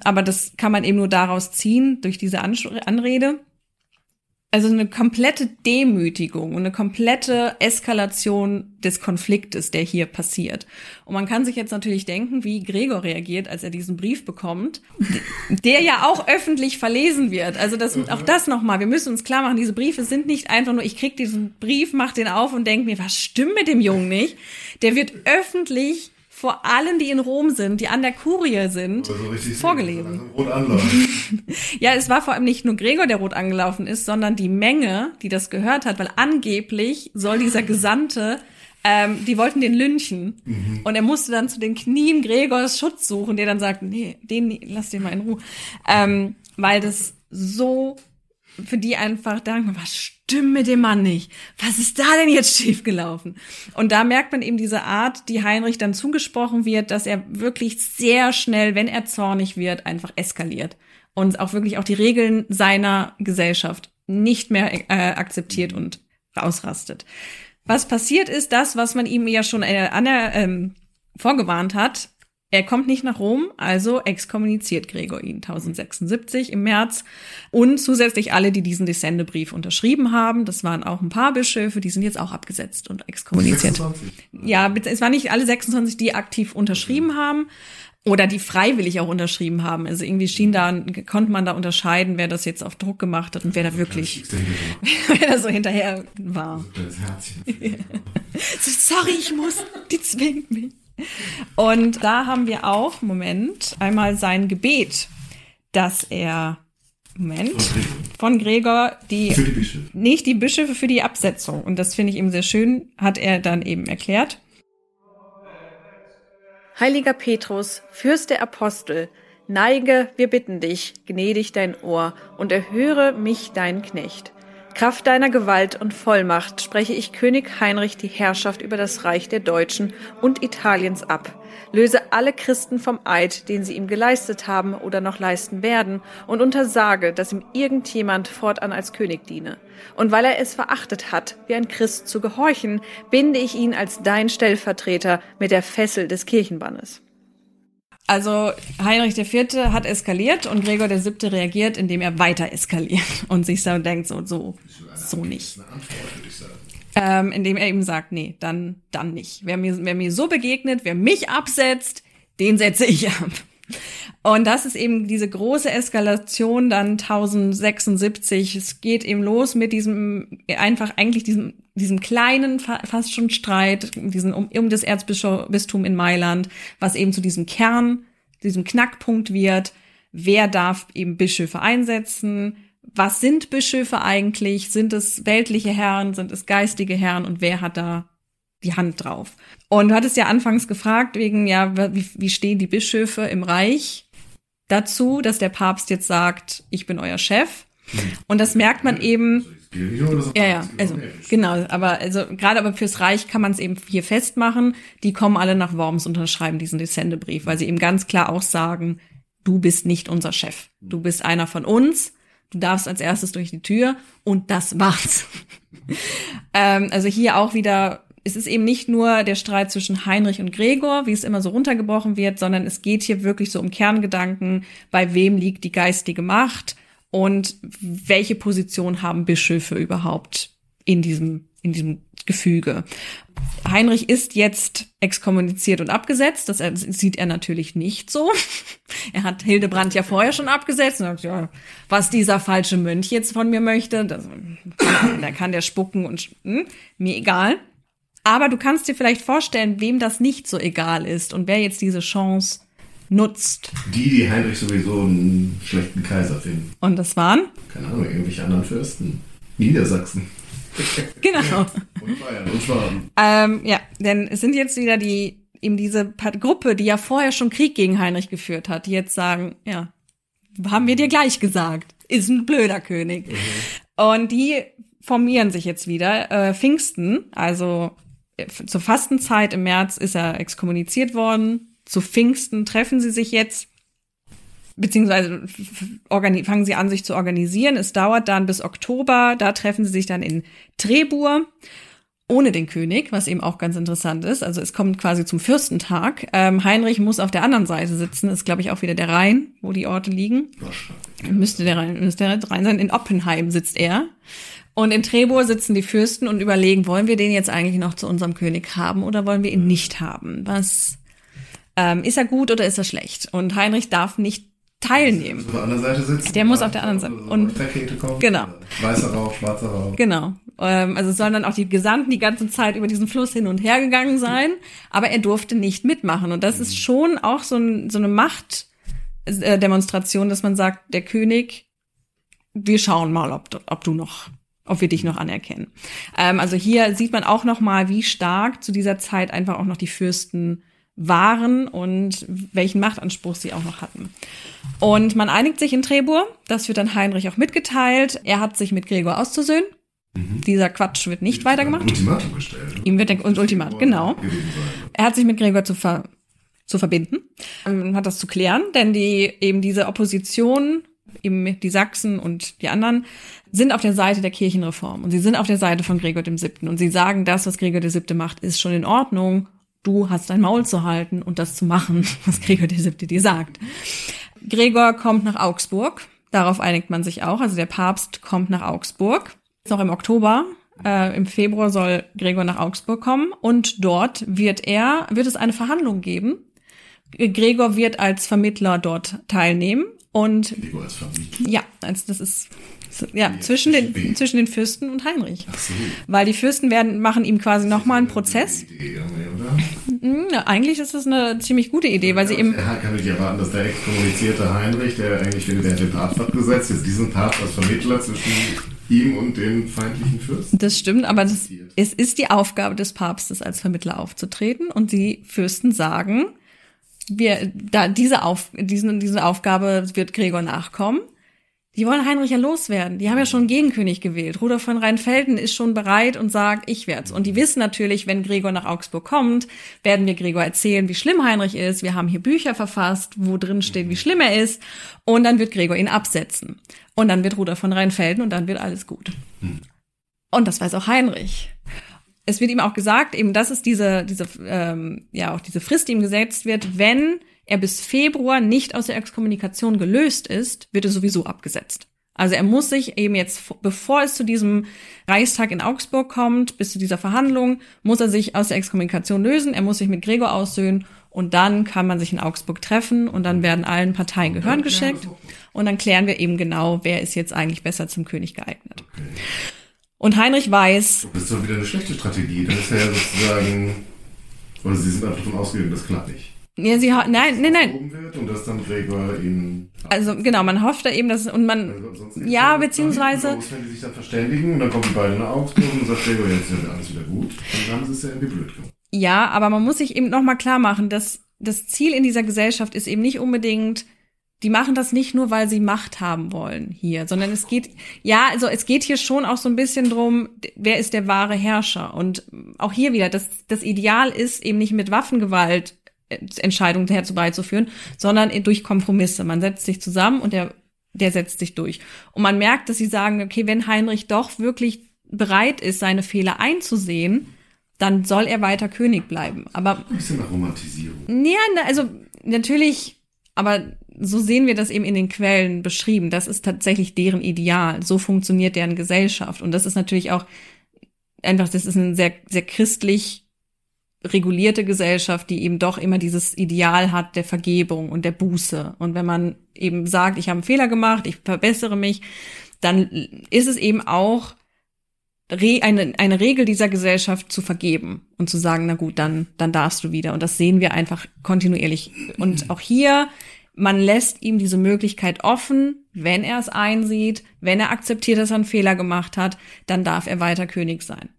Aber das kann man eben nur daraus ziehen, durch diese Anrede also eine komplette Demütigung und eine komplette Eskalation des Konfliktes, der hier passiert. Und man kann sich jetzt natürlich denken, wie Gregor reagiert, als er diesen Brief bekommt, <laughs> der ja auch öffentlich verlesen wird. Also das, auch das nochmal. Wir müssen uns klar machen, diese Briefe sind nicht einfach nur, ich krieg diesen Brief, mach den auf und denk mir, was stimmt mit dem Jungen nicht? Der wird öffentlich vor allen, die in Rom sind, die an der Kurie sind, so vorgelesen. Also <laughs> ja, es war vor allem nicht nur Gregor, der rot angelaufen ist, sondern die Menge, die das gehört hat, weil angeblich soll dieser Gesandte ähm, die wollten den lynchen. Mhm. Und er musste dann zu den Knien Gregors Schutz suchen, der dann sagt, nee, den, lass den mal in Ruhe. Ähm, weil das so für die einfach denken, was stimmt mit dem Mann nicht? Was ist da denn jetzt schiefgelaufen? Und da merkt man eben diese Art, die Heinrich dann zugesprochen wird, dass er wirklich sehr schnell, wenn er zornig wird, einfach eskaliert und auch wirklich auch die Regeln seiner Gesellschaft nicht mehr äh, akzeptiert und ausrastet. Was passiert ist, das, was man ihm ja schon äh, an ähm, vorgewarnt hat, er kommt nicht nach Rom, also exkommuniziert Gregor ihn 1076 im März und zusätzlich alle, die diesen Descendebrief unterschrieben haben. Das waren auch ein paar Bischöfe, die sind jetzt auch abgesetzt und exkommuniziert. 26. Ja, es waren nicht alle 26, die aktiv unterschrieben haben oder die freiwillig auch unterschrieben haben. Also irgendwie schien da, konnte man da unterscheiden, wer das jetzt auf Druck gemacht hat und wer da wirklich, <laughs> wer da so hinterher war. <laughs> Sorry, ich muss, die zwingt mich. Und da haben wir auch, Moment, einmal sein Gebet, dass er, Moment, von Gregor, die, für die Bischöfe. nicht die Bischöfe für die Absetzung. Und das finde ich eben sehr schön, hat er dann eben erklärt. Heiliger Petrus, Fürst der Apostel, neige, wir bitten dich, gnädig dein Ohr und erhöre mich, dein Knecht. Kraft deiner Gewalt und Vollmacht spreche ich König Heinrich die Herrschaft über das Reich der Deutschen und Italiens ab. Löse alle Christen vom Eid, den sie ihm geleistet haben oder noch leisten werden, und untersage, dass ihm irgendjemand fortan als König diene. Und weil er es verachtet hat, wie ein Christ zu gehorchen, binde ich ihn als dein Stellvertreter mit der Fessel des Kirchenbannes. Also Heinrich IV. hat eskaliert und Gregor VII. reagiert, indem er weiter eskaliert <laughs> und sich so denkt, so, so, so nicht. Ähm, indem er eben sagt, nee, dann, dann nicht. Wer mir, wer mir so begegnet, wer mich absetzt, den setze ich ab. Und das ist eben diese große Eskalation dann 1076. Es geht eben los mit diesem, einfach eigentlich diesem, diesem kleinen, fast schon Streit, diesen, um, um das Erzbistum in Mailand, was eben zu diesem Kern, diesem Knackpunkt wird. Wer darf eben Bischöfe einsetzen? Was sind Bischöfe eigentlich? Sind es weltliche Herren? Sind es geistige Herren? Und wer hat da die Hand drauf? Und du hattest ja anfangs gefragt, wegen, ja, wie, wie stehen die Bischöfe im Reich dazu, dass der Papst jetzt sagt, ich bin euer Chef? Und das merkt man eben. Ja, ja, also genau, aber also gerade aber fürs Reich kann man es eben hier festmachen. Die kommen alle nach Worms und unterschreiben diesen Descendebrief, weil sie eben ganz klar auch sagen, du bist nicht unser Chef, du bist einer von uns, du darfst als erstes durch die Tür und das war's. <laughs> ähm, also hier auch wieder es ist eben nicht nur der Streit zwischen Heinrich und Gregor, wie es immer so runtergebrochen wird, sondern es geht hier wirklich so um Kerngedanken, bei wem liegt die geistige Macht und welche Position haben Bischöfe überhaupt in diesem in diesem Gefüge. Heinrich ist jetzt exkommuniziert und abgesetzt. Das sieht er natürlich nicht so. <laughs> Er hat Hildebrand ja vorher schon abgesetzt und sagt, ja, was dieser falsche Mönch jetzt von mir möchte, da kann der spucken und hm, mir egal. Aber du kannst dir vielleicht vorstellen, wem das nicht so egal ist und wer jetzt diese Chance nutzt. Die, die Heinrich sowieso einen schlechten Kaiser finden. Und das waren? Keine Ahnung, irgendwelche anderen Fürsten. Niedersachsen. <laughs> genau. und Bayern und Schwaben. Ähm, ja, denn es sind jetzt wieder die, eben diese Gruppe, die ja vorher schon Krieg gegen Heinrich geführt hat, die jetzt sagen, ja, haben wir dir gleich gesagt, ist ein blöder König. Mhm. Und die formieren sich jetzt wieder. Äh, Pfingsten, also zur Fastenzeit im März ist er exkommuniziert worden. Zu Pfingsten treffen sie sich jetzt beziehungsweise fangen sie an, sich zu organisieren. Es dauert dann bis Oktober. Da treffen sie sich dann in Trebur ohne den König, was eben auch ganz interessant ist. Also es kommt quasi zum Fürstentag. Ähm, Heinrich muss auf der anderen Seite sitzen. Ist, glaube ich, auch wieder der Rhein, wo die Orte liegen. Müsste der Rhein, müsste der Rhein sein. In Oppenheim sitzt er. Und in Trebur sitzen die Fürsten und überlegen, wollen wir den jetzt eigentlich noch zu unserem König haben oder wollen wir ihn nicht haben? Was ähm, ist er gut oder ist er schlecht? Und Heinrich darf nicht teilnehmen. Auf der anderen Seite sitzen. Der muss auf der anderen Seite. Und kommen, genau. Weißer Rauch, schwarzer Rauch. Genau. Ähm, also sollen dann auch die Gesandten die ganze Zeit über diesen Fluss hin und her gegangen sein, aber er durfte nicht mitmachen. Und das ist mhm. schon auch so, ein, so eine Machtdemonstration, dass man sagt, der König, wir schauen mal, ob, ob du noch ob wir dich noch anerkennen. Ähm, also hier sieht man auch noch mal, wie stark zu dieser Zeit einfach auch noch die Fürsten waren und welchen Machtanspruch sie auch noch hatten. Und man einigt sich in Trebur, das wird dann Heinrich auch mitgeteilt. Er hat sich mit Gregor auszusöhnen. Mhm. Dieser Quatsch wird nicht weitergemacht. Ultimatum gestellt. Ihm wird der Ultimat, genau. Er hat sich mit Gregor zu, ver, zu verbinden, ähm, hat das zu klären, denn die eben diese Opposition, eben die Sachsen und die anderen, sind auf der Seite der Kirchenreform und sie sind auf der Seite von Gregor dem Siebten und sie sagen, das, was Gregor der Siebte macht, ist schon in Ordnung du hast dein Maul zu halten und das zu machen, <laughs> was Gregor der Siebte dir sagt. Gregor kommt nach Augsburg. Darauf einigt man sich auch. Also der Papst kommt nach Augsburg. Noch im Oktober. Äh, Im Februar soll Gregor nach Augsburg kommen und dort wird er, wird es eine Verhandlung geben. Gregor wird als Vermittler dort teilnehmen und Gregor als Vermittler? ja, also das ist ja, zwischen den, zwischen den Fürsten und Heinrich. Ach so. Weil die Fürsten werden, machen ihm quasi nochmal einen Prozess. Idee, oder? Hm, eigentlich ist das eine ziemlich gute Idee, weil sie eben. Er kann nicht erwarten, dass der exkommunizierte Heinrich, der eigentlich findet, der den Papst abgesetzt, jetzt diesen Papst als Vermittler zwischen ihm und den feindlichen Fürsten. Das stimmt, aber das, es ist die Aufgabe des Papstes, als Vermittler aufzutreten und die Fürsten sagen, wir, da diese, Auf, diesen, diese Aufgabe wird Gregor nachkommen. Die wollen Heinrich ja loswerden. Die haben ja schon einen Gegenkönig gewählt. Rudolf von Rheinfelden ist schon bereit und sagt, ich werd's. Und die wissen natürlich, wenn Gregor nach Augsburg kommt, werden wir Gregor erzählen, wie schlimm Heinrich ist. Wir haben hier Bücher verfasst, wo drin steht, wie schlimm er ist. Und dann wird Gregor ihn absetzen. Und dann wird Rudolf von Rheinfelden und dann wird alles gut. Und das weiß auch Heinrich. Es wird ihm auch gesagt, eben, das ist diese, diese, ähm, ja, auch diese Frist, die ihm gesetzt wird, wenn er bis Februar nicht aus der Exkommunikation gelöst ist, wird er sowieso abgesetzt. Also er muss sich eben jetzt, bevor es zu diesem Reichstag in Augsburg kommt, bis zu dieser Verhandlung, muss er sich aus der Exkommunikation lösen, er muss sich mit Gregor aussöhnen und dann kann man sich in Augsburg treffen und dann werden allen Parteien Gehören geschenkt und dann klären wir eben genau, wer ist jetzt eigentlich besser zum König geeignet. Okay. Und Heinrich weiß. Das ist doch wieder eine schlechte Strategie. Das ist ja sozusagen, oder sie sind einfach davon ausgegangen, das klappt nicht. Ja, sie nein, nein, nein. Und dass dann Gregor ihn. Also genau, man hofft da eben, dass und man also, ja beziehungsweise. Aus, wenn die sich dann verständigen und dann kommen die beiden nach Augsburg und sagt Gregor jetzt ist ja alles wieder gut, dann haben sie es ja irgendwie blöd gemacht. Ja, aber man muss sich eben noch mal klar machen, dass das Ziel in dieser Gesellschaft ist eben nicht unbedingt die machen das nicht nur, weil sie Macht haben wollen hier, sondern es geht, ja, also es geht hier schon auch so ein bisschen drum, wer ist der wahre Herrscher? Und auch hier wieder, das, das Ideal ist eben nicht mit Waffengewalt Entscheidungen herbeizuführen, sondern durch Kompromisse. Man setzt sich zusammen und der, der setzt sich durch. Und man merkt, dass sie sagen, okay, wenn Heinrich doch wirklich bereit ist, seine Fehler einzusehen, dann soll er weiter König bleiben. Aber ein bisschen nach Romantisierung. Ja, also natürlich, aber so sehen wir das eben in den Quellen beschrieben. Das ist tatsächlich deren Ideal. So funktioniert deren Gesellschaft. Und das ist natürlich auch einfach, das ist eine sehr, sehr christlich regulierte Gesellschaft, die eben doch immer dieses Ideal hat der Vergebung und der Buße. Und wenn man eben sagt, ich habe einen Fehler gemacht, ich verbessere mich, dann ist es eben auch eine, eine Regel dieser Gesellschaft zu vergeben und zu sagen, na gut, dann, dann darfst du wieder. Und das sehen wir einfach kontinuierlich. Und auch hier, man lässt ihm diese Möglichkeit offen, wenn er es einsieht, wenn er akzeptiert, dass er einen Fehler gemacht hat, dann darf er weiter König sein.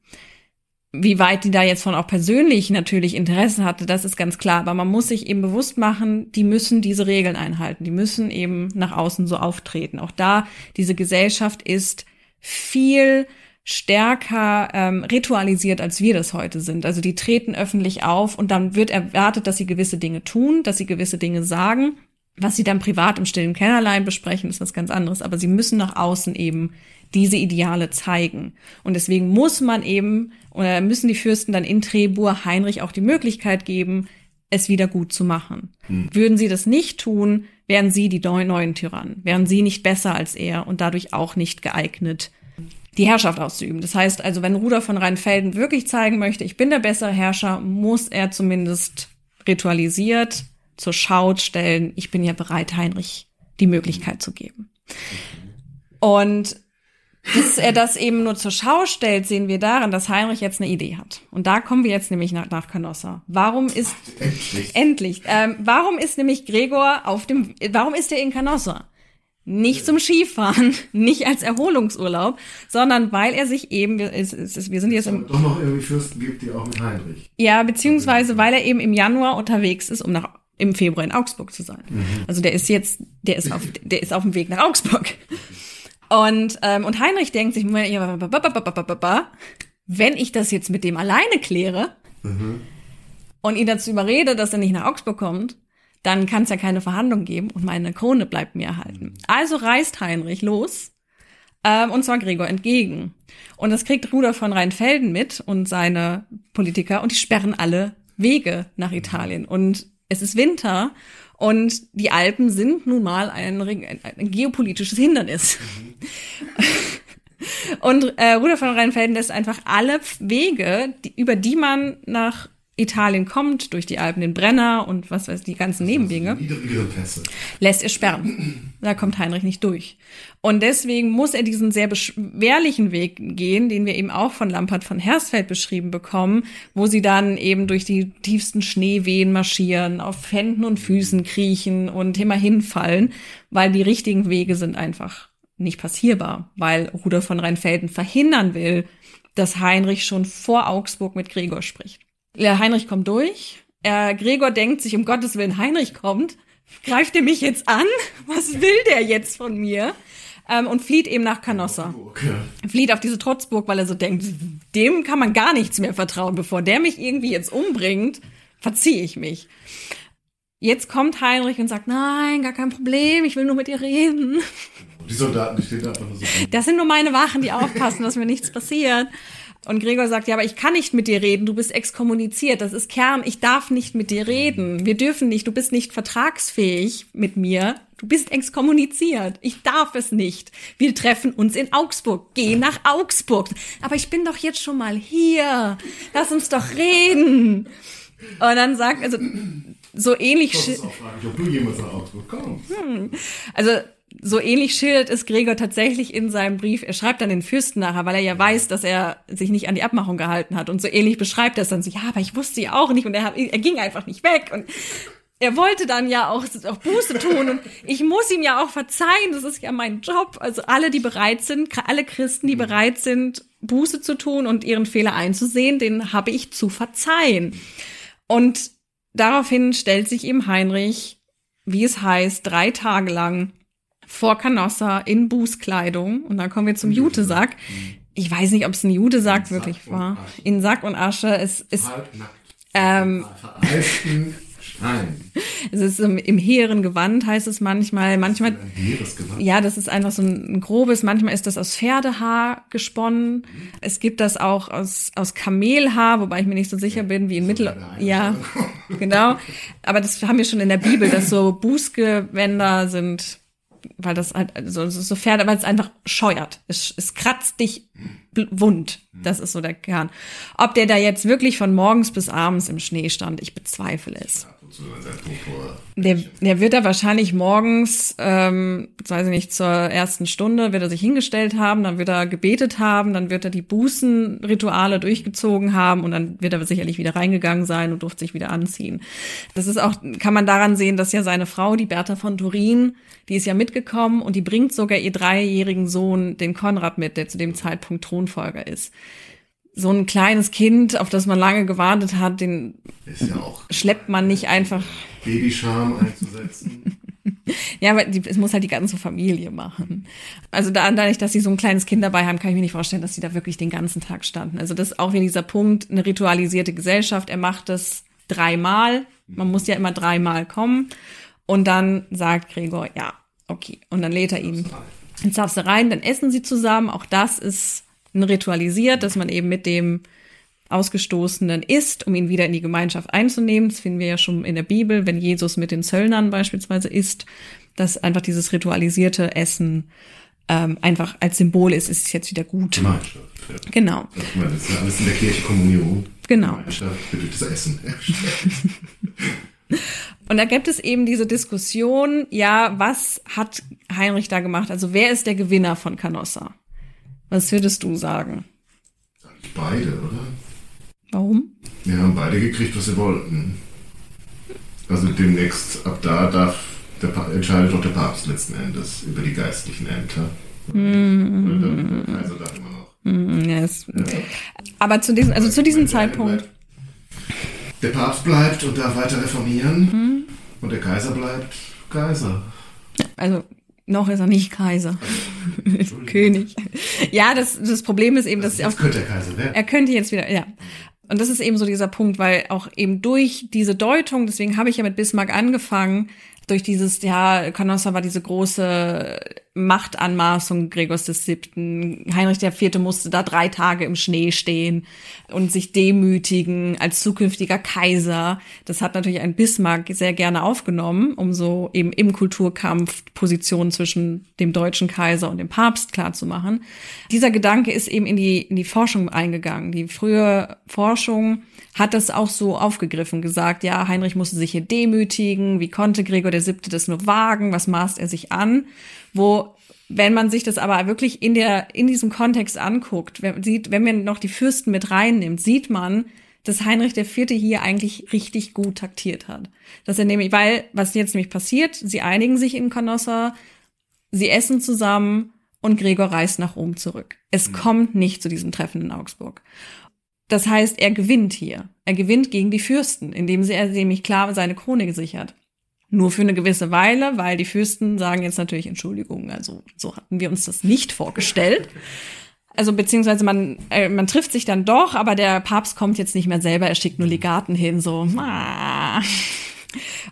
Wie weit die da jetzt von auch persönlich natürlich Interesse hatte, das ist ganz klar. Aber man muss sich eben bewusst machen, die müssen diese Regeln einhalten. Die müssen eben nach außen so auftreten. Auch da, diese Gesellschaft ist viel stärker ähm, ritualisiert, als wir das heute sind. Also die treten öffentlich auf und dann wird erwartet, dass sie gewisse Dinge tun, dass sie gewisse Dinge sagen. Was sie dann privat im stillen Kellerlein besprechen, ist was ganz anderes. Aber sie müssen nach außen eben diese Ideale zeigen. Und deswegen muss man eben, oder müssen die Fürsten dann in Trebur Heinrich auch die Möglichkeit geben, es wieder gut zu machen. Hm. Würden sie das nicht tun, wären sie die neuen Tyrannen, wären sie nicht besser als er und dadurch auch nicht geeignet, die Herrschaft auszuüben. Das heißt also, wenn Rudolf von Rheinfelden wirklich zeigen möchte, ich bin der bessere Herrscher, muss er zumindest ritualisiert zur Schau stellen, ich bin ja bereit, Heinrich die Möglichkeit zu geben. Und dass er das eben nur zur Schau stellt, sehen wir daran, dass Heinrich jetzt eine Idee hat. Und da kommen wir jetzt nämlich nach, nach Canossa. Warum ist endlich? endlich ähm, warum ist nämlich Gregor auf dem? Warum ist er in Canossa? Nicht zum Skifahren, <laughs> nicht als Erholungsurlaub, sondern weil er sich eben, es, es, wir sind jetzt im... Doch noch irgendwie Fürsten gibt, die auch mit Heinrich. Ja, beziehungsweise weil er eben im Januar unterwegs ist, um nach im Februar in Augsburg zu sein. Mhm. Also der ist jetzt, der ist auf, der ist auf dem Weg nach Augsburg. Und, ähm, und Heinrich denkt sich, wenn ich das jetzt mit dem alleine kläre mhm. und ihn dazu überrede, dass er nicht nach Augsburg kommt, dann kann es ja keine Verhandlung geben und meine Krone bleibt mir erhalten. Also reist Heinrich los, ähm, und zwar Gregor entgegen. Und das kriegt Rudolf von Rheinfelden mit und seine Politiker und die sperren alle Wege nach Italien. Und es ist Winter und die Alpen sind nun mal ein, ein, ein geopolitisches Hindernis. <laughs> und äh, Rudolf von Rheinfelden lässt einfach alle Wege, die, über die man nach Italien kommt, durch die Alpen, den Brenner und was weiß die ganzen Nebenwege, lässt er sperren. Da kommt Heinrich nicht durch. Und deswegen muss er diesen sehr beschwerlichen Weg gehen, den wir eben auch von Lampert von Hersfeld beschrieben bekommen, wo sie dann eben durch die tiefsten Schneewehen marschieren, auf Händen und Füßen kriechen und immer hinfallen, weil die richtigen Wege sind einfach nicht passierbar, weil Rudolf von Rheinfelden verhindern will, dass Heinrich schon vor Augsburg mit Gregor spricht. Heinrich kommt durch. Äh, Gregor denkt sich, um Gottes Willen, Heinrich kommt. Greift er mich jetzt an? Was will der jetzt von mir? Ähm, und flieht eben nach Canossa. Ja. Flieht auf diese Trotzburg, weil er so denkt, dem kann man gar nichts mehr vertrauen. Bevor der mich irgendwie jetzt umbringt, verziehe ich mich. Jetzt kommt Heinrich und sagt, nein, gar kein Problem, ich will nur mit dir reden. Die Soldaten, die stehen einfach nur so. Das sind nur meine Wachen, die aufpassen, dass mir nichts passiert. Und Gregor sagt, ja, aber ich kann nicht mit dir reden, du bist exkommuniziert, das ist Kern, ich darf nicht mit dir reden. Wir dürfen nicht, du bist nicht vertragsfähig mit mir, du bist exkommuniziert, ich darf es nicht. Wir treffen uns in Augsburg, geh nach Augsburg. Aber ich bin doch jetzt schon mal hier, lass uns doch reden. Und dann sagt, also so ähnlich. Ich auch fragen, ob du jemals nach Augsburg kommst. Hm. Also so ähnlich schildert es Gregor tatsächlich in seinem Brief. Er schreibt dann den Fürsten nachher, weil er ja weiß, dass er sich nicht an die Abmachung gehalten hat. Und so ähnlich beschreibt er es dann so, ja, aber ich wusste ja auch nicht und er, er ging einfach nicht weg. Und er wollte dann ja auch, auch Buße tun und ich muss ihm ja auch verzeihen, das ist ja mein Job. Also alle, die bereit sind, alle Christen, die bereit sind, Buße zu tun und ihren Fehler einzusehen, den habe ich zu verzeihen. Und daraufhin stellt sich ihm Heinrich, wie es heißt, drei Tage lang vor Canossa in Bußkleidung. Und dann kommen wir zum Jutesack. Ich weiß nicht, ob es ein Jutesack wirklich war. In Sack und Asche. Es ist. Ähm, Nein. <laughs> Es ist im, im hehren Gewand, heißt es manchmal. Manchmal. Ja, das ist einfach so ein grobes. Manchmal ist das aus Pferdehaar gesponnen. Es gibt das auch aus, aus Kamelhaar, wobei ich mir nicht so sicher bin, wie in Mittel. Ja, genau. Aber das haben wir schon in der Bibel, dass so <laughs> Bußgewänder sind weil das halt so, so fährt, weil es einfach scheuert. Es, es kratzt dich wund. Das ist so der Kern. Ob der da jetzt wirklich von morgens bis abends im Schnee stand, ich bezweifle es. Der, der wird da wahrscheinlich morgens, ähm, weiß ich nicht, zur ersten Stunde wird er sich hingestellt haben, dann wird er gebetet haben, dann wird er die Bußenrituale durchgezogen haben und dann wird er sicherlich wieder reingegangen sein und durfte sich wieder anziehen. Das ist auch, kann man daran sehen, dass ja seine Frau, die Bertha von Turin, die ist ja mitgekommen und die bringt sogar ihr dreijährigen Sohn, den Konrad, mit, der zu dem Zeitpunkt Thronfolger ist so ein kleines Kind, auf das man lange gewartet hat, den ja schleppt man nicht einfach. Babyscham einzusetzen. <laughs> ja, aber die, es muss halt die ganze Familie machen. Also da, dadurch, dass sie so ein kleines Kind dabei haben, kann ich mir nicht vorstellen, dass sie da wirklich den ganzen Tag standen. Also das ist auch wieder dieser Punkt, eine ritualisierte Gesellschaft. Er macht das dreimal. Man muss ja immer dreimal kommen. Und dann sagt Gregor, ja, okay. Und dann lädt er ihn ins darfst du rein, dann essen sie zusammen. Auch das ist ritualisiert, dass man eben mit dem Ausgestoßenen isst, um ihn wieder in die Gemeinschaft einzunehmen. Das finden wir ja schon in der Bibel, wenn Jesus mit den Zöllnern beispielsweise isst, dass einfach dieses ritualisierte Essen ähm, einfach als Symbol ist, ist es jetzt wieder gut. Gemeinschaft. Ja. Genau. Das ist ja alles in der Kirche Kommunion. Genau. Gemeinschaft bedeutet das Essen. <laughs> Und da gibt es eben diese Diskussion, ja, was hat Heinrich da gemacht? Also wer ist der Gewinner von Canossa? Was würdest du sagen? Beide, oder? Warum? Wir haben beide gekriegt, was sie wollten. Also demnächst, ab da darf der entscheidet doch der Papst letzten Endes über die geistlichen Ämter. Mm. Der Kaiser darf immer noch. Mm, yes. ja. Aber zu diesem, also zu diesem Zeitpunkt. Der Papst bleibt und darf weiter reformieren. Mm. Und der Kaiser bleibt Kaiser. Also noch ist er nicht Kaiser. <laughs> König. Ja, das, das Problem ist eben, dass jetzt könnte er Kaiser werden. Er könnte jetzt wieder, ja. Und das ist eben so dieser Punkt, weil auch eben durch diese Deutung, deswegen habe ich ja mit Bismarck angefangen, durch dieses, ja, Canossa war diese große Machtanmaßung Gregors des Siebten. Heinrich IV. musste da drei Tage im Schnee stehen und sich demütigen als zukünftiger Kaiser. Das hat natürlich ein Bismarck sehr gerne aufgenommen, um so eben im Kulturkampf Positionen zwischen dem deutschen Kaiser und dem Papst klarzumachen. Dieser Gedanke ist eben in die, in die Forschung eingegangen. Die frühe Forschung hat das auch so aufgegriffen, gesagt, ja, Heinrich musste sich hier demütigen, wie konnte Gregor der Siebte das nur wagen, was maßt er sich an? Wo, wenn man sich das aber wirklich in der, in diesem Kontext anguckt, wenn, sieht, wenn man noch die Fürsten mit reinnimmt, sieht man, dass Heinrich der Vierte hier eigentlich richtig gut taktiert hat. Dass er nämlich, weil, was jetzt nämlich passiert, sie einigen sich in Canossa, sie essen zusammen und Gregor reist nach Rom zurück. Es mhm. kommt nicht zu diesem Treffen in Augsburg. Das heißt, er gewinnt hier. Er gewinnt gegen die Fürsten, indem er nämlich klar seine Krone gesichert. Nur für eine gewisse Weile, weil die Fürsten sagen jetzt natürlich Entschuldigung, also so hatten wir uns das nicht vorgestellt. Also beziehungsweise man, äh, man trifft sich dann doch, aber der Papst kommt jetzt nicht mehr selber, er schickt nur Legaten hin, so. Ah.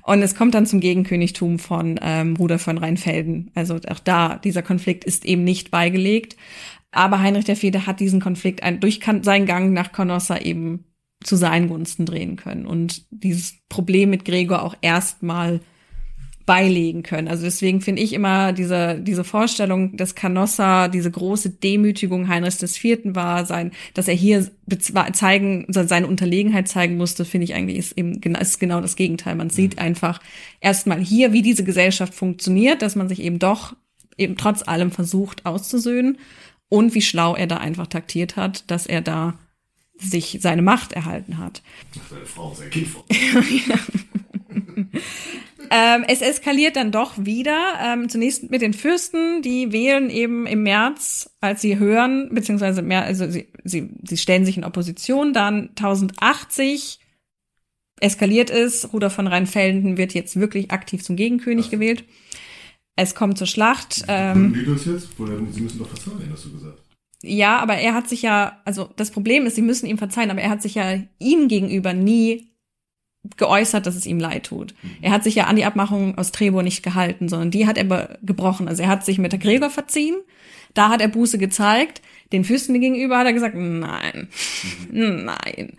Und es kommt dann zum Gegenkönigtum von ähm, Bruder von Rheinfelden. Also auch da, dieser Konflikt ist eben nicht beigelegt. Aber Heinrich der Vierte hat diesen Konflikt durch seinen Gang nach Canossa eben zu seinen Gunsten drehen können und dieses Problem mit Gregor auch erstmal beilegen können. Also deswegen finde ich immer diese, diese Vorstellung, dass Canossa diese große Demütigung Heinrichs des Vierten war, sein, dass er hier zeigen, seine Unterlegenheit zeigen musste, finde ich eigentlich ist eben genau, ist genau das Gegenteil. Man sieht mhm. einfach erstmal hier, wie diese Gesellschaft funktioniert, dass man sich eben doch eben trotz allem versucht auszusöhnen und wie schlau er da einfach taktiert hat, dass er da sich seine Macht erhalten hat. Seine Frau, sein Kind vor. <laughs> ähm, es eskaliert dann doch wieder. Ähm, zunächst mit den Fürsten, die wählen eben im März, als sie hören, beziehungsweise mehr, also sie, sie, sie stellen sich in Opposition. Dann 1080 eskaliert es. Ruder von Rheinfelden wird jetzt wirklich aktiv zum Gegenkönig gewählt. Es kommt zur Schlacht. Ähm? Sie müssen doch verzeihen, hast du gesagt. Ja, aber er hat sich ja, also das Problem ist, sie müssen ihm verzeihen, aber er hat sich ja ihm gegenüber nie geäußert, dass es ihm leid tut. Mhm. Er hat sich ja an die Abmachung aus Trebur nicht gehalten, sondern die hat er gebrochen. Also er hat sich mit der Gregor verziehen, da hat er Buße gezeigt, den Fürsten gegenüber hat er gesagt, nein, mhm. <laughs> nein.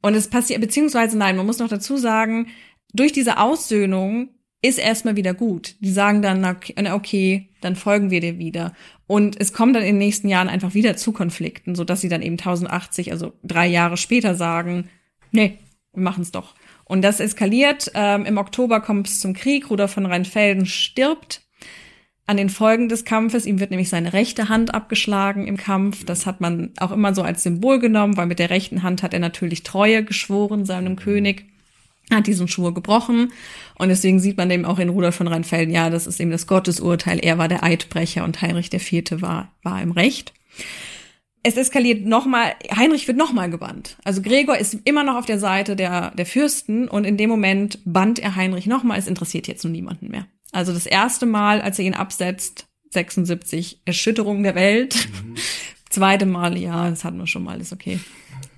Und es passiert, beziehungsweise nein, man muss noch dazu sagen, durch diese Aussöhnung ist erstmal wieder gut. Die sagen dann, na, okay, dann folgen wir dir wieder. Und es kommt dann in den nächsten Jahren einfach wieder zu Konflikten, so dass sie dann eben 1080, also drei Jahre später sagen, nee, wir machen es doch. Und das eskaliert. Ähm, Im Oktober kommt es zum Krieg. Rudolf von Rheinfelden stirbt an den Folgen des Kampfes. Ihm wird nämlich seine rechte Hand abgeschlagen im Kampf. Das hat man auch immer so als Symbol genommen, weil mit der rechten Hand hat er natürlich Treue geschworen seinem König hat diesen Schwur gebrochen. Und deswegen sieht man eben auch in Rudolf von Rheinfelden, ja, das ist eben das Gottesurteil. Er war der Eidbrecher und Heinrich IV. war, war im Recht. Es eskaliert nochmal, Heinrich wird nochmal gebannt. Also Gregor ist immer noch auf der Seite der, der Fürsten und in dem Moment bannt er Heinrich nochmal. Es interessiert jetzt nun niemanden mehr. Also das erste Mal, als er ihn absetzt, 76, Erschütterung der Welt. Mhm. <laughs> Zweite Mal, ja, das hatten wir schon mal, ist okay.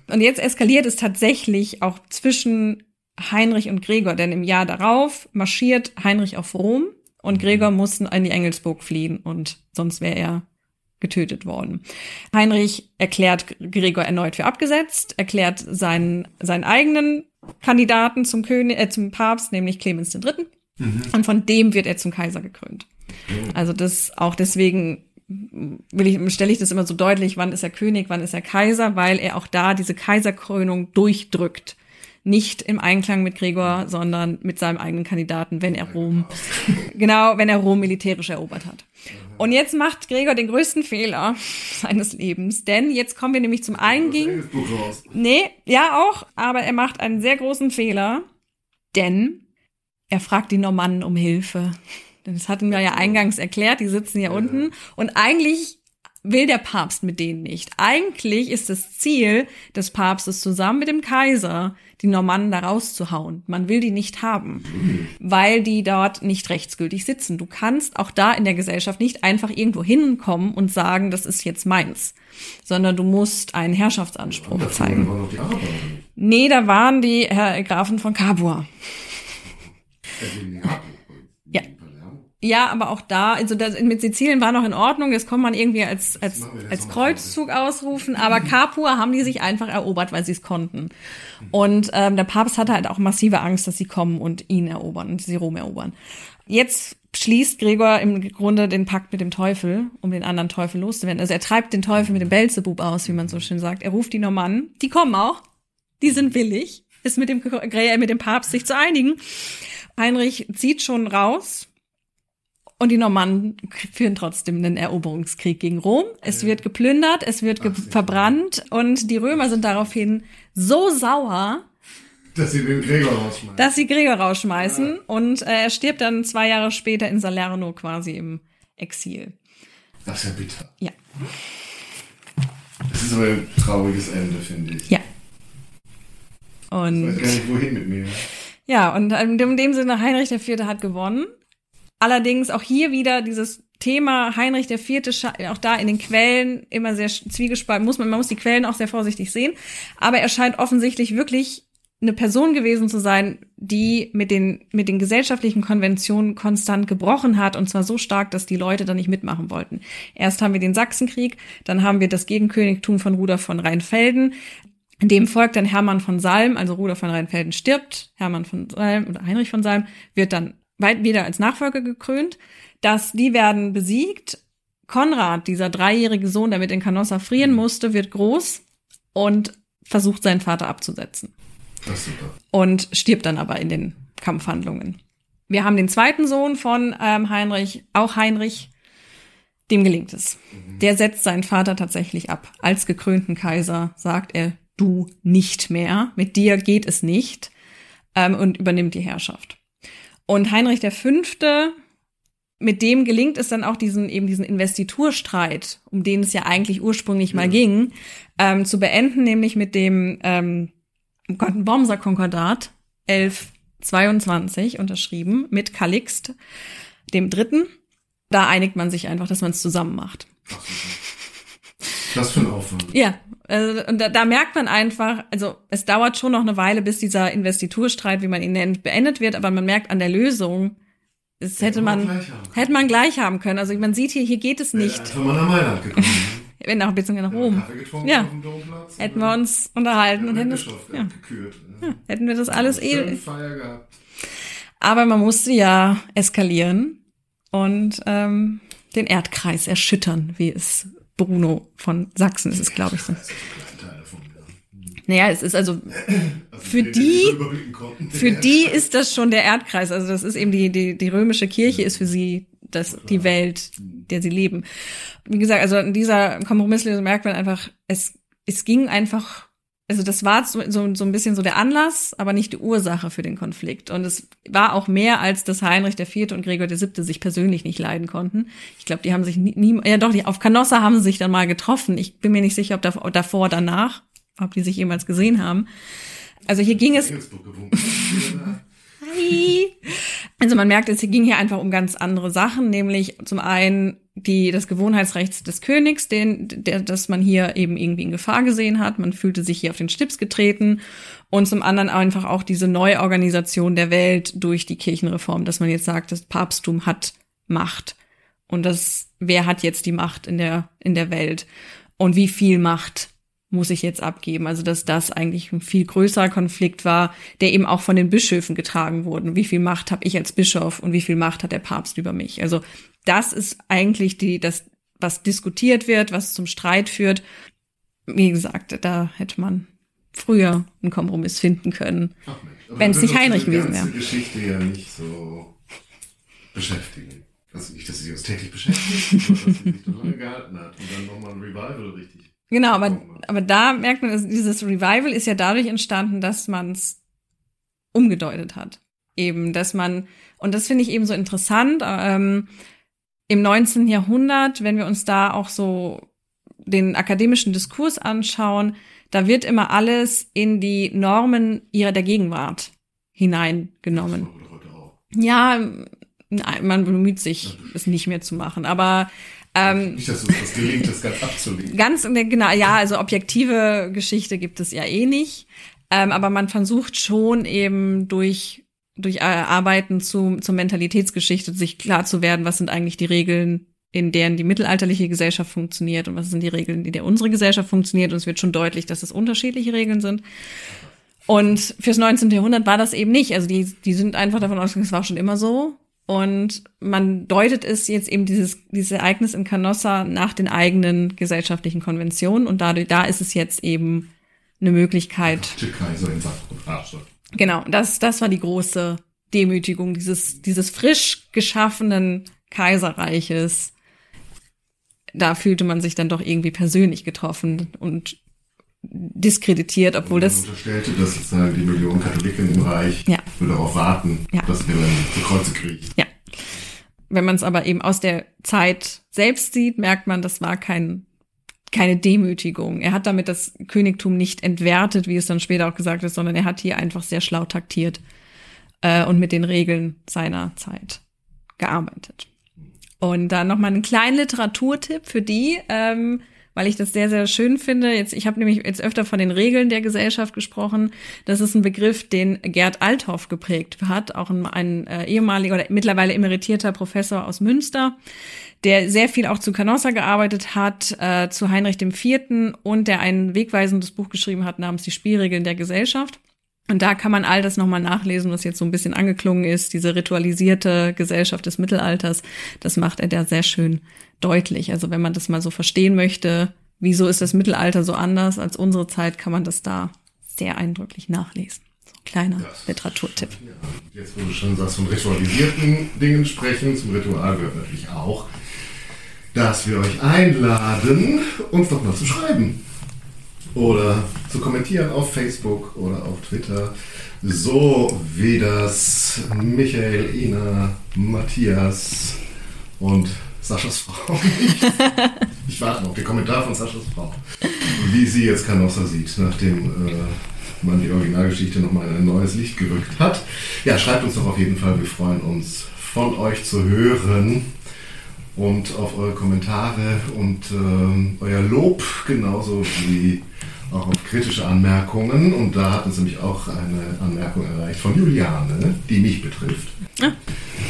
Und jetzt eskaliert es tatsächlich auch zwischen Heinrich und Gregor, denn im Jahr darauf marschiert Heinrich auf Rom und Gregor mhm. mussten in die Engelsburg fliehen und sonst wäre er getötet worden. Heinrich erklärt Gregor erneut für abgesetzt, erklärt seinen, seinen eigenen Kandidaten zum König, äh, zum Papst, nämlich Clemens III. Mhm. Und von dem wird er zum Kaiser gekrönt. Mhm. Also das auch deswegen will ich, stelle ich das immer so deutlich, wann ist er König, wann ist er Kaiser, weil er auch da diese Kaiserkrönung durchdrückt nicht im Einklang mit Gregor, sondern mit seinem eigenen Kandidaten, wenn er Rom, <laughs> genau, wenn er Rom militärisch erobert hat. Und jetzt macht Gregor den größten Fehler <laughs> seines Lebens, denn jetzt kommen wir nämlich zum Einging. Nee, ja auch, aber er macht einen sehr großen Fehler, denn er fragt die Normannen um Hilfe. Das hatten wir ja eingangs erklärt, die sitzen ja unten. und eigentlich will der Papst mit denen nicht. Eigentlich ist das Ziel des Papstes zusammen mit dem Kaiser, die Normannen da rauszuhauen. Man will die nicht haben, weil die dort nicht rechtsgültig sitzen. Du kannst auch da in der Gesellschaft nicht einfach irgendwo hinkommen und sagen, das ist jetzt meins, sondern du musst einen Herrschaftsanspruch zeigen. Nee, da waren die Herr Grafen von Capua. Ja. Ja, aber auch da, also das, mit Sizilien war noch in Ordnung, das kann man irgendwie als, als, als Kreuzzug ausrufen, aber Capua haben die sich einfach erobert, weil sie es konnten. Und ähm, der Papst hatte halt auch massive Angst, dass sie kommen und ihn erobern und sie Rom erobern. Jetzt schließt Gregor im Grunde den Pakt mit dem Teufel, um den anderen Teufel loszuwerden. Also er treibt den Teufel mit dem Belzebub aus, wie man so schön sagt. Er ruft die Normannen, die kommen auch, die sind willig, ist mit dem, mit dem Papst sich zu einigen. Heinrich zieht schon raus, und die Normannen führen trotzdem einen Eroberungskrieg gegen Rom. Es wird geplündert, es wird ge verbrannt und die Römer sind daraufhin so sauer, dass sie den Gregor rausschmeißen. Dass sie Gregor rausschmeißen. Ja. Und äh, er stirbt dann zwei Jahre später in Salerno quasi im Exil. Das ist ja bitter. Ja. Das ist aber ein trauriges Ende, finde ich. Ja. Und. Ich weiß gar nicht, wohin mit mir. Ja, und in dem Sinne, Heinrich IV. hat gewonnen. Allerdings auch hier wieder dieses Thema Heinrich der Vierte, auch da in den Quellen immer sehr zwiegespalten, muss man, man muss die Quellen auch sehr vorsichtig sehen. Aber er scheint offensichtlich wirklich eine Person gewesen zu sein, die mit den, mit den gesellschaftlichen Konventionen konstant gebrochen hat und zwar so stark, dass die Leute da nicht mitmachen wollten. Erst haben wir den Sachsenkrieg, dann haben wir das Gegenkönigtum von Rudolf von Rheinfelden. Dem folgt dann Hermann von Salm, also Rudolf von Rheinfelden stirbt, Hermann von Salm oder Heinrich von Salm wird dann weit wieder als Nachfolger gekrönt, dass die werden besiegt. Konrad, dieser dreijährige Sohn, der mit in Canossa frieren mhm. musste, wird groß und versucht seinen Vater abzusetzen. Das ist super. Und stirbt dann aber in den Kampfhandlungen. Wir haben den zweiten Sohn von ähm, Heinrich, auch Heinrich, dem gelingt es. Mhm. Der setzt seinen Vater tatsächlich ab. Als gekrönten Kaiser sagt er, du nicht mehr, mit dir geht es nicht ähm, und übernimmt die Herrschaft. Und Heinrich V., mit dem gelingt es dann auch diesen, eben diesen Investiturstreit, um den es ja eigentlich ursprünglich mal ging, ähm, zu beenden, nämlich mit dem ähm, Wormser Konkordat 1122 unterschrieben mit Kalixt, dem Dritten. Da einigt man sich einfach, dass man es zusammen macht. Das für ein Aufwand. Ja, also, und da, da merkt man einfach, also es dauert schon noch eine Weile, bis dieser Investiturstreit, wie man ihn nennt, beendet wird, aber man merkt an der Lösung, es hätte man, hätte man gleich haben können. Also man sieht hier, hier geht es nicht. Ja, man nach Mailand gekommen. <laughs> Wenn auch beziehungsweise nach Rom. Ja. Hätten wir uns unterhalten und hätten das, ja. ja. hätten wir das alles eh. Aber man musste ja eskalieren und ähm, den Erdkreis erschüttern, wie es Bruno von Sachsen ist es, glaube ich. So. Naja, es ist also, also für die, für die ist das schon der Erdkreis. Also das ist eben die, die, die römische Kirche ist für sie das, die Welt, der sie leben. Wie gesagt, also in dieser Kompromisslösung merkt man einfach, es, es ging einfach, also das war so, so, so ein bisschen so der Anlass, aber nicht die Ursache für den Konflikt. Und es war auch mehr, als dass Heinrich IV. und Gregor VII. sich persönlich nicht leiden konnten. Ich glaube, die haben sich nie, nie, ja doch, die, auf Canossa haben sie sich dann mal getroffen. Ich bin mir nicht sicher, ob davor, davor danach ob die sich jemals gesehen haben. Also hier ging es. <laughs> Hi. Also man merkt, es ging hier einfach um ganz andere Sachen, nämlich zum einen die das Gewohnheitsrecht des Königs, den, der, dass man hier eben irgendwie in Gefahr gesehen hat. Man fühlte sich hier auf den Stips getreten und zum anderen einfach auch diese Neuorganisation der Welt durch die Kirchenreform, dass man jetzt sagt, das Papsttum hat Macht und das wer hat jetzt die Macht in der in der Welt und wie viel Macht muss ich jetzt abgeben. Also dass das eigentlich ein viel größerer Konflikt war, der eben auch von den Bischöfen getragen wurde. Wie viel Macht habe ich als Bischof und wie viel Macht hat der Papst über mich? Also das ist eigentlich die, das, was diskutiert wird, was zum Streit führt. Wie gesagt, da hätte man früher einen Kompromiss finden können, wenn es nicht Heinrich gewesen wäre. Geschichte ja nicht so beschäftigen. Also nicht, dass sie uns täglich beschäftigt, sondern dass sie sich so lange gehalten hat und dann nochmal ein Revival richtig Genau, aber, aber da merkt man, dass dieses Revival ist ja dadurch entstanden, dass man es umgedeutet hat. Eben, dass man, und das finde ich eben so interessant, ähm, im 19. Jahrhundert, wenn wir uns da auch so den akademischen Diskurs anschauen, da wird immer alles in die Normen ihrer der Gegenwart hineingenommen. Ja, man bemüht sich, es nicht mehr zu machen. Aber ähm, Nicht, dass es das gelingt, das ganz abzulegen. Ganz, genau, ja, also objektive Geschichte gibt es ja eh nicht. Ähm, aber man versucht schon eben durch durch Arbeiten zu, zur Mentalitätsgeschichte sich klar zu werden, was sind eigentlich die Regeln, in deren die mittelalterliche Gesellschaft funktioniert und was sind die Regeln, in der unsere Gesellschaft funktioniert. Und es wird schon deutlich, dass es unterschiedliche Regeln sind. Und fürs 19. Jahrhundert war das eben nicht. Also die, die sind einfach davon ausgegangen, es war schon immer so. Und man deutet es jetzt eben dieses, dieses Ereignis in Canossa nach den eigenen gesellschaftlichen Konventionen und dadurch, da ist es jetzt eben eine Möglichkeit. Genau, das, das war die große Demütigung dieses, dieses frisch geschaffenen Kaiserreiches. Da fühlte man sich dann doch irgendwie persönlich getroffen und diskreditiert, obwohl das. unterstellte, dass sozusagen die Millionen Katholiken im Reich ja. würde darauf warten, ja. dass wir dann zu Kreuze kriegen. Ja. Wenn man es aber eben aus der Zeit selbst sieht, merkt man, das war kein, keine Demütigung. Er hat damit das Königtum nicht entwertet, wie es dann später auch gesagt ist, sondern er hat hier einfach sehr schlau taktiert äh, und mit den Regeln seiner Zeit gearbeitet. Und dann nochmal einen kleinen Literaturtipp für die, ähm, weil ich das sehr, sehr schön finde. Jetzt, ich habe nämlich jetzt öfter von den Regeln der Gesellschaft gesprochen. Das ist ein Begriff, den Gerd Althoff geprägt hat, auch ein, ein äh, ehemaliger oder mittlerweile emeritierter Professor aus Münster, der sehr viel auch zu Canossa gearbeitet hat, äh, zu Heinrich IV. und der ein wegweisendes Buch geschrieben hat namens Die Spielregeln der Gesellschaft. Und da kann man all das nochmal nachlesen, was jetzt so ein bisschen angeklungen ist, diese ritualisierte Gesellschaft des Mittelalters. Das macht er da sehr schön deutlich. Also wenn man das mal so verstehen möchte, wieso ist das Mittelalter so anders als unsere Zeit, kann man das da sehr eindrücklich nachlesen. So ein kleiner ja, Literaturtipp. Ja, jetzt, wo du schon sagst, von ritualisierten Dingen sprechen, zum Ritual gehört natürlich auch, dass wir euch einladen, uns doch mal zu schreiben oder zu kommentieren auf Facebook oder auf Twitter, so wie das Michael, Ina, Matthias und Saschas Frau. <laughs> ich warte noch auf den Kommentar von Saschas Frau. Wie sie jetzt Canossa sieht, nachdem äh, man die Originalgeschichte nochmal in ein neues Licht gerückt hat. Ja, schreibt uns doch auf jeden Fall. Wir freuen uns, von euch zu hören und auf eure Kommentare und äh, euer Lob, genauso wie auch auf kritische Anmerkungen. Und da hat uns nämlich auch eine Anmerkung erreicht von Juliane, die mich betrifft. Ah.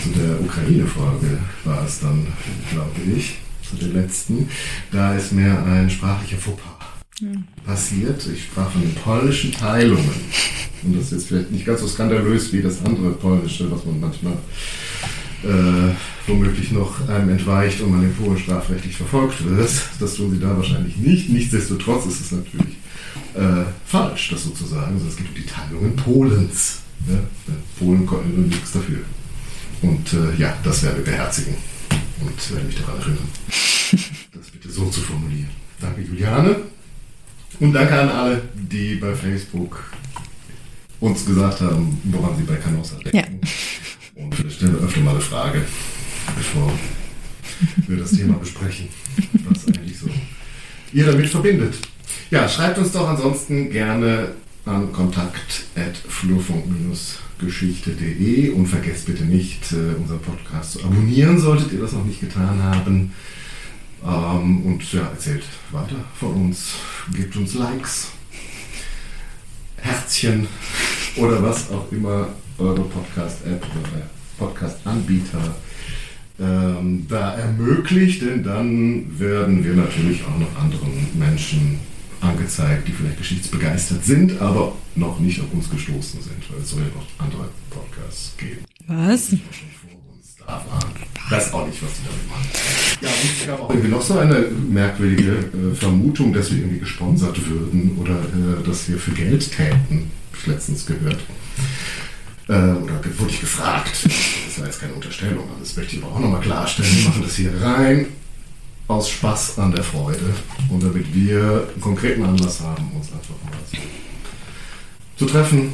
Zu der Ukraine-Folge war es dann, glaube ich, zu der letzten. Da ist mir ein sprachlicher Fauxpas passiert. Ich sprach von den polnischen Teilungen. Und das ist jetzt vielleicht nicht ganz so skandalös wie das andere polnische, was man manchmal äh, womöglich noch einem entweicht und man in Polen strafrechtlich verfolgt wird. Das tun sie da wahrscheinlich nicht. Nichtsdestotrotz ist es natürlich äh, falsch, das sozusagen. Also es gibt die Teilungen Polens. Ja? Polen konnten nichts dafür. Und äh, ja, das werden wir beherzigen und werde mich daran erinnern, <laughs> das bitte so zu formulieren. Danke, Juliane. Und danke an alle, die bei Facebook uns gesagt haben, woran sie bei Canossa denken. Ja. Und wir stellen öfter mal eine Frage, bevor wir das Thema besprechen, was eigentlich so ihr damit verbindet. Ja, schreibt uns doch ansonsten gerne an kontakt.flurfunk-geschichte.de und vergesst bitte nicht, äh, unseren Podcast zu abonnieren, solltet ihr das noch nicht getan haben. Ähm, und ja, erzählt weiter von uns, gebt uns Likes, Herzchen oder was auch immer eure Podcast-App oder Podcast-Anbieter ähm, da ermöglicht, denn dann werden wir natürlich auch noch anderen Menschen angezeigt, die vielleicht geschichtsbegeistert sind, aber noch nicht auf uns gestoßen sind, weil es soll ja noch andere Podcasts geben. Was? Ich weiß auch nicht, was die damit machen. Ja, und es gab auch irgendwie noch so eine merkwürdige äh, Vermutung, dass wir irgendwie gesponsert würden oder äh, dass wir für Geld täten. Hab ich letztens gehört. Äh, oder wurde ich gefragt. Das war jetzt keine Unterstellung, aber das möchte ich aber auch nochmal klarstellen. Wir machen das hier rein aus Spaß an der Freude und damit wir einen konkreten Anlass haben, uns einfach mal zu treffen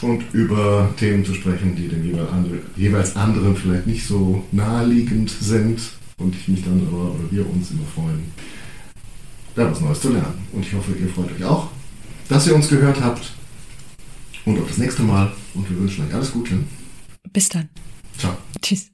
und über Themen zu sprechen, die den jeweils anderen vielleicht nicht so naheliegend sind und ich mich dann aber, oder wir uns immer freuen, da was Neues zu lernen. Und ich hoffe, ihr freut euch auch, dass ihr uns gehört habt und auf das nächste Mal und wir wünschen euch alles Gute. Bis dann. Ciao. Tschüss.